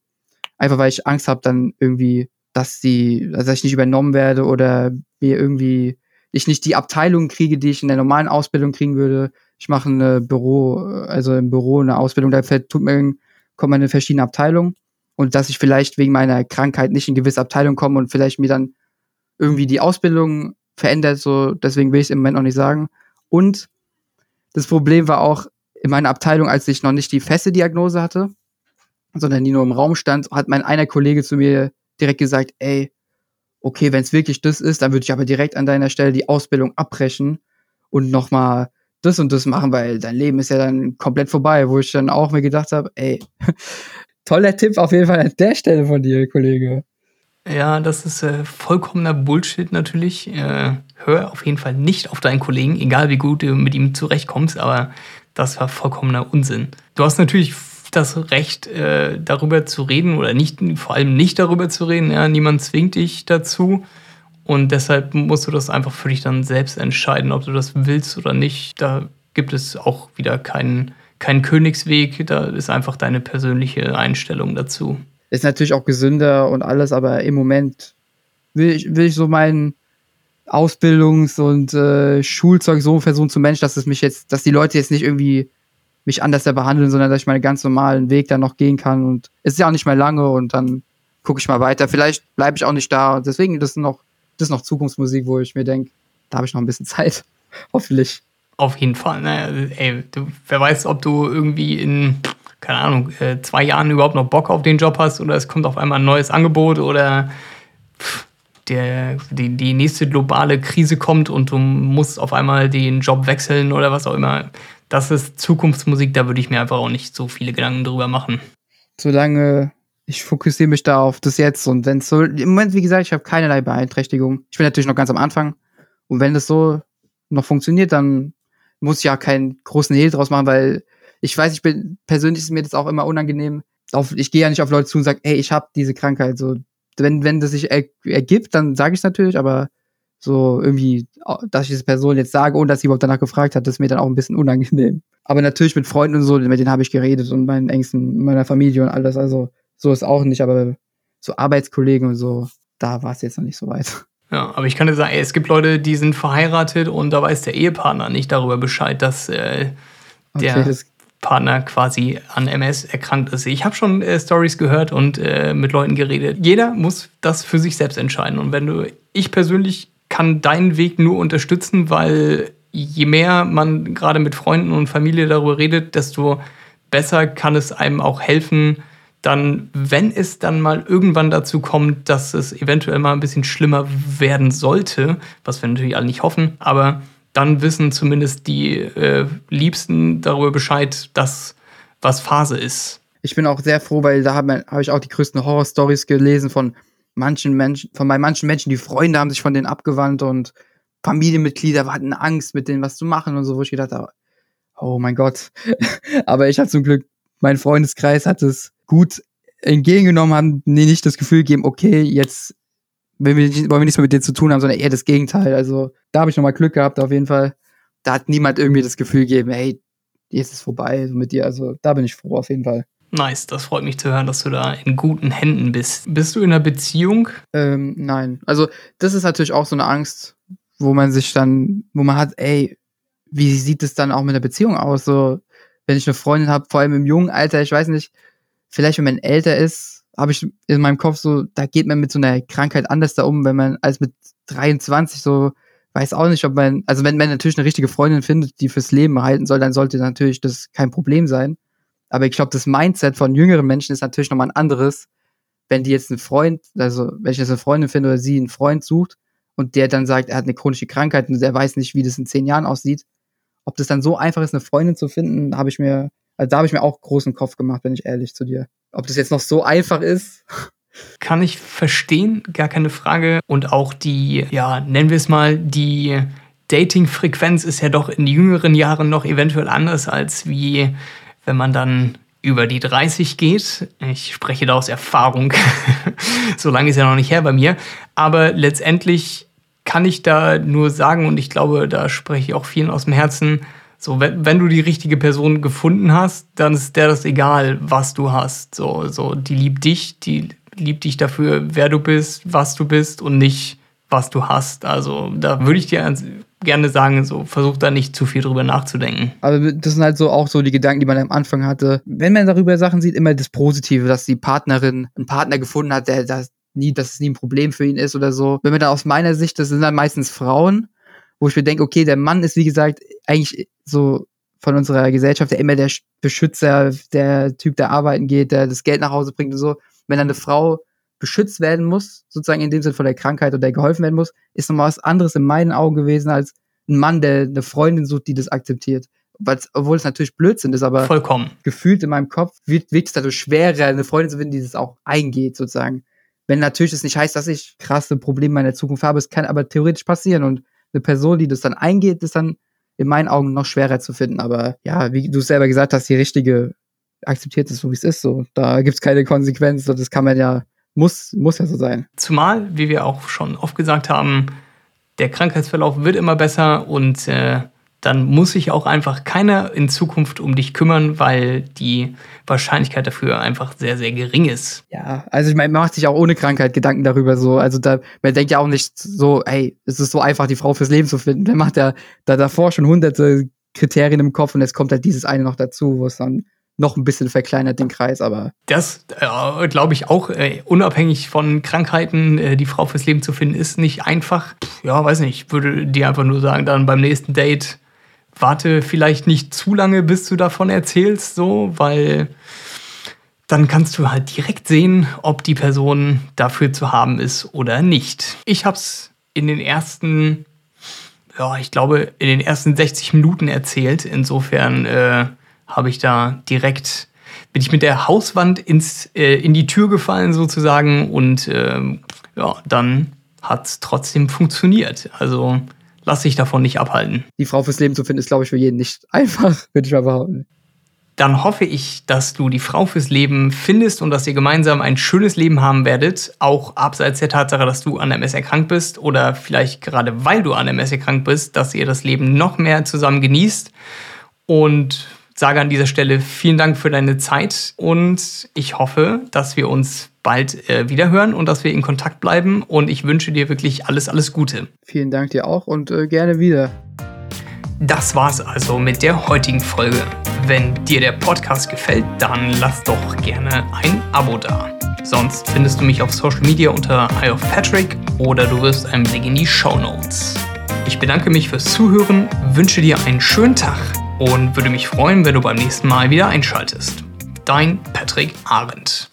Einfach weil ich Angst habe, dann irgendwie, dass die, dass ich nicht übernommen werde oder mir irgendwie, ich nicht die Abteilung kriege, die ich in der normalen Ausbildung kriegen würde. Ich mache eine Büro, also im Büro eine Ausbildung, da tut mir kommt man in verschiedene Abteilungen und dass ich vielleicht wegen meiner Krankheit nicht in gewisse Abteilungen komme und vielleicht mir dann irgendwie die Ausbildung verändert, so deswegen will ich es im Moment noch nicht sagen. Und das Problem war auch in meiner Abteilung, als ich noch nicht die feste Diagnose hatte, sondern die nur im Raum stand, hat mein einer Kollege zu mir direkt gesagt, ey, okay, wenn es wirklich das ist, dann würde ich aber direkt an deiner Stelle die Ausbildung abbrechen und nochmal das und das machen, weil dein Leben ist ja dann komplett vorbei, wo ich dann auch mir gedacht habe, ey, [LAUGHS] toller Tipp auf jeden Fall an der Stelle von dir, Kollege. Ja, das ist äh, vollkommener Bullshit natürlich. Äh, hör auf jeden Fall nicht auf deinen Kollegen, egal wie gut du mit ihm zurechtkommst, aber das war vollkommener Unsinn. Du hast natürlich das Recht, äh, darüber zu reden oder nicht, vor allem nicht darüber zu reden. Ja? Niemand zwingt dich dazu. Und deshalb musst du das einfach für dich dann selbst entscheiden, ob du das willst oder nicht. Da gibt es auch wieder keinen, keinen Königsweg. Da ist einfach deine persönliche Einstellung dazu. Ist natürlich auch gesünder und alles, aber im Moment will ich, will ich so meinen Ausbildungs- und äh, Schulzeug so versuchen zu Mensch, dass es mich jetzt, dass die Leute jetzt nicht irgendwie mich anders behandeln, sondern dass ich meinen ganz normalen Weg dann noch gehen kann. Und es ist ja auch nicht mehr lange und dann gucke ich mal weiter. Vielleicht bleibe ich auch nicht da. Und deswegen, das sind noch das ist noch Zukunftsmusik, wo ich mir denke, da habe ich noch ein bisschen Zeit. [LAUGHS] Hoffentlich. Auf jeden Fall. Ne? Ey, du, wer weiß, ob du irgendwie in, keine Ahnung, äh, zwei Jahren überhaupt noch Bock auf den Job hast oder es kommt auf einmal ein neues Angebot oder der, die, die nächste globale Krise kommt und du musst auf einmal den Job wechseln oder was auch immer. Das ist Zukunftsmusik, da würde ich mir einfach auch nicht so viele Gedanken drüber machen. Solange ich fokussiere mich da auf das jetzt und wenn es so, im Moment, wie gesagt, ich habe keinerlei Beeinträchtigung. Ich bin natürlich noch ganz am Anfang und wenn das so noch funktioniert, dann muss ich ja keinen großen Hehl draus machen, weil ich weiß, ich bin, persönlich ist mir das auch immer unangenehm. Auf, ich gehe ja nicht auf Leute zu und sage, ey, ich habe diese Krankheit. So, wenn, wenn das sich er, ergibt, dann sage ich es natürlich, aber so irgendwie, dass ich diese Person jetzt sage, ohne dass sie überhaupt danach gefragt hat, das ist mir dann auch ein bisschen unangenehm. Aber natürlich mit Freunden und so, mit denen habe ich geredet und meinen Ängsten, meiner Familie und alles. Also so ist auch nicht, aber so Arbeitskollegen und so, da war es jetzt noch nicht so weit. Ja, aber ich kann dir sagen, ey, es gibt Leute, die sind verheiratet und da weiß der Ehepartner nicht darüber Bescheid, dass äh, der okay, das Partner quasi an MS erkrankt ist. Ich habe schon äh, Stories gehört und äh, mit Leuten geredet. Jeder muss das für sich selbst entscheiden. Und wenn du, ich persönlich kann deinen Weg nur unterstützen, weil je mehr man gerade mit Freunden und Familie darüber redet, desto besser kann es einem auch helfen, dann, wenn es dann mal irgendwann dazu kommt, dass es eventuell mal ein bisschen schlimmer werden sollte, was wir natürlich alle nicht hoffen, aber dann wissen zumindest die äh, Liebsten darüber Bescheid, dass was Phase ist. Ich bin auch sehr froh, weil da habe hab ich auch die größten Horror-Stories gelesen von manchen Menschen, von bei manchen Menschen, die Freunde haben sich von denen abgewandt und Familienmitglieder hatten Angst, mit denen was zu machen und so, wo ich gedacht habe, oh mein Gott. [LAUGHS] Aber ich hatte zum Glück, mein Freundeskreis hat es gut entgegengenommen, haben mir nicht das Gefühl gegeben, okay, jetzt wollen wir, nicht, wollen wir nichts mehr mit dir zu tun haben, sondern eher das Gegenteil. Also da habe ich nochmal Glück gehabt, auf jeden Fall. Da hat niemand irgendwie das Gefühl gegeben, hey, jetzt ist es vorbei so mit dir. Also da bin ich froh, auf jeden Fall. Nice, das freut mich zu hören, dass du da in guten Händen bist. Bist du in einer Beziehung? Ähm, nein. Also, das ist natürlich auch so eine Angst, wo man sich dann, wo man hat, ey, wie sieht es dann auch mit der Beziehung aus? So, wenn ich eine Freundin habe, vor allem im jungen Alter, ich weiß nicht, vielleicht wenn man älter ist, habe ich in meinem Kopf so, da geht man mit so einer Krankheit anders da um, wenn man als mit 23 so, weiß auch nicht, ob man, also wenn man natürlich eine richtige Freundin findet, die fürs Leben erhalten soll, dann sollte natürlich das kein Problem sein. Aber ich glaube, das Mindset von jüngeren Menschen ist natürlich nochmal ein anderes, wenn die jetzt einen Freund, also wenn ich jetzt eine Freundin finde oder sie einen Freund sucht und der dann sagt, er hat eine chronische Krankheit und der weiß nicht, wie das in zehn Jahren aussieht, ob das dann so einfach ist, eine Freundin zu finden, habe ich mir, also da habe ich mir auch großen Kopf gemacht, bin ich ehrlich zu dir. Ob das jetzt noch so einfach ist. [LAUGHS] Kann ich verstehen, gar keine Frage. Und auch die, ja, nennen wir es mal, die Dating-Frequenz ist ja doch in jüngeren Jahren noch eventuell anders als wie wenn man dann über die 30 geht. Ich spreche da aus Erfahrung. [LAUGHS] so lange ist ja noch nicht her bei mir. Aber letztendlich kann ich da nur sagen, und ich glaube, da spreche ich auch vielen aus dem Herzen, so, wenn, wenn du die richtige Person gefunden hast, dann ist der das egal, was du hast. So, so, die liebt dich, die liebt dich dafür, wer du bist, was du bist und nicht, was du hast. Also, da würde ich dir gerne sagen, so versuch da nicht zu viel drüber nachzudenken. Aber das sind halt so auch so die Gedanken, die man am Anfang hatte. Wenn man darüber Sachen sieht, immer das Positive, dass die Partnerin einen Partner gefunden hat, der das nie, dass es nie ein Problem für ihn ist oder so. Wenn man da aus meiner Sicht, das sind dann meistens Frauen, wo ich mir denke, okay, der Mann ist wie gesagt eigentlich so von unserer Gesellschaft der immer der Beschützer, der Typ, der arbeiten geht, der das Geld nach Hause bringt und so. Wenn dann eine Frau beschützt werden muss, sozusagen in dem Sinne von der Krankheit oder der geholfen werden muss, ist nochmal was anderes in meinen Augen gewesen als ein Mann, der eine Freundin sucht, die das akzeptiert. Weil's, obwohl es natürlich Blödsinn ist, aber Vollkommen. gefühlt in meinem Kopf wird, wird es dadurch schwerer, eine Freundin zu finden, die das auch eingeht, sozusagen. Wenn natürlich das nicht heißt, dass ich krasse Probleme in der Zukunft habe, es kann aber theoretisch passieren und eine Person, die das dann eingeht, ist dann in meinen Augen noch schwerer zu finden. Aber ja, wie du selber gesagt hast, die richtige akzeptiert es so, wie es ist. So, da gibt es keine Konsequenz. Das kann man ja muss, muss ja so sein. Zumal, wie wir auch schon oft gesagt haben, der Krankheitsverlauf wird immer besser und äh, dann muss sich auch einfach keiner in Zukunft um dich kümmern, weil die Wahrscheinlichkeit dafür einfach sehr, sehr gering ist. Ja, also ich meine, man macht sich auch ohne Krankheit Gedanken darüber so. Also da, man denkt ja auch nicht so, ey, es ist so einfach, die Frau fürs Leben zu finden. Man macht ja da davor schon hunderte Kriterien im Kopf und jetzt kommt halt dieses eine noch dazu, wo es dann noch ein bisschen verkleinert den Kreis, aber. Das äh, glaube ich auch, äh, unabhängig von Krankheiten, äh, die Frau fürs Leben zu finden, ist nicht einfach. Ja, weiß nicht, ich würde dir einfach nur sagen, dann beim nächsten Date warte vielleicht nicht zu lange, bis du davon erzählst, so, weil dann kannst du halt direkt sehen, ob die Person dafür zu haben ist oder nicht. Ich habe es in den ersten, ja, ich glaube, in den ersten 60 Minuten erzählt. Insofern äh, habe ich da direkt, bin ich mit der Hauswand ins, äh, in die Tür gefallen sozusagen und ähm, ja, dann hat es trotzdem funktioniert. Also lass dich davon nicht abhalten. Die Frau fürs Leben zu finden, ist, glaube ich, für jeden nicht [LAUGHS] einfach, würde ich mal behaupten. Dann hoffe ich, dass du die Frau fürs Leben findest und dass ihr gemeinsam ein schönes Leben haben werdet, auch abseits der Tatsache, dass du an MS erkrankt bist oder vielleicht gerade weil du an MS erkrankt bist, dass ihr das Leben noch mehr zusammen genießt. Und sage an dieser Stelle vielen Dank für deine Zeit und ich hoffe, dass wir uns bald äh, wieder hören und dass wir in Kontakt bleiben und ich wünsche dir wirklich alles, alles Gute. Vielen Dank dir auch und äh, gerne wieder. Das war's also mit der heutigen Folge. Wenn dir der Podcast gefällt, dann lass doch gerne ein Abo da. Sonst findest du mich auf Social Media unter Eye of Patrick oder du wirst einen Blick in die Show Notes. Ich bedanke mich fürs Zuhören, wünsche dir einen schönen Tag und würde mich freuen, wenn du beim nächsten Mal wieder einschaltest. Dein Patrick Arendt.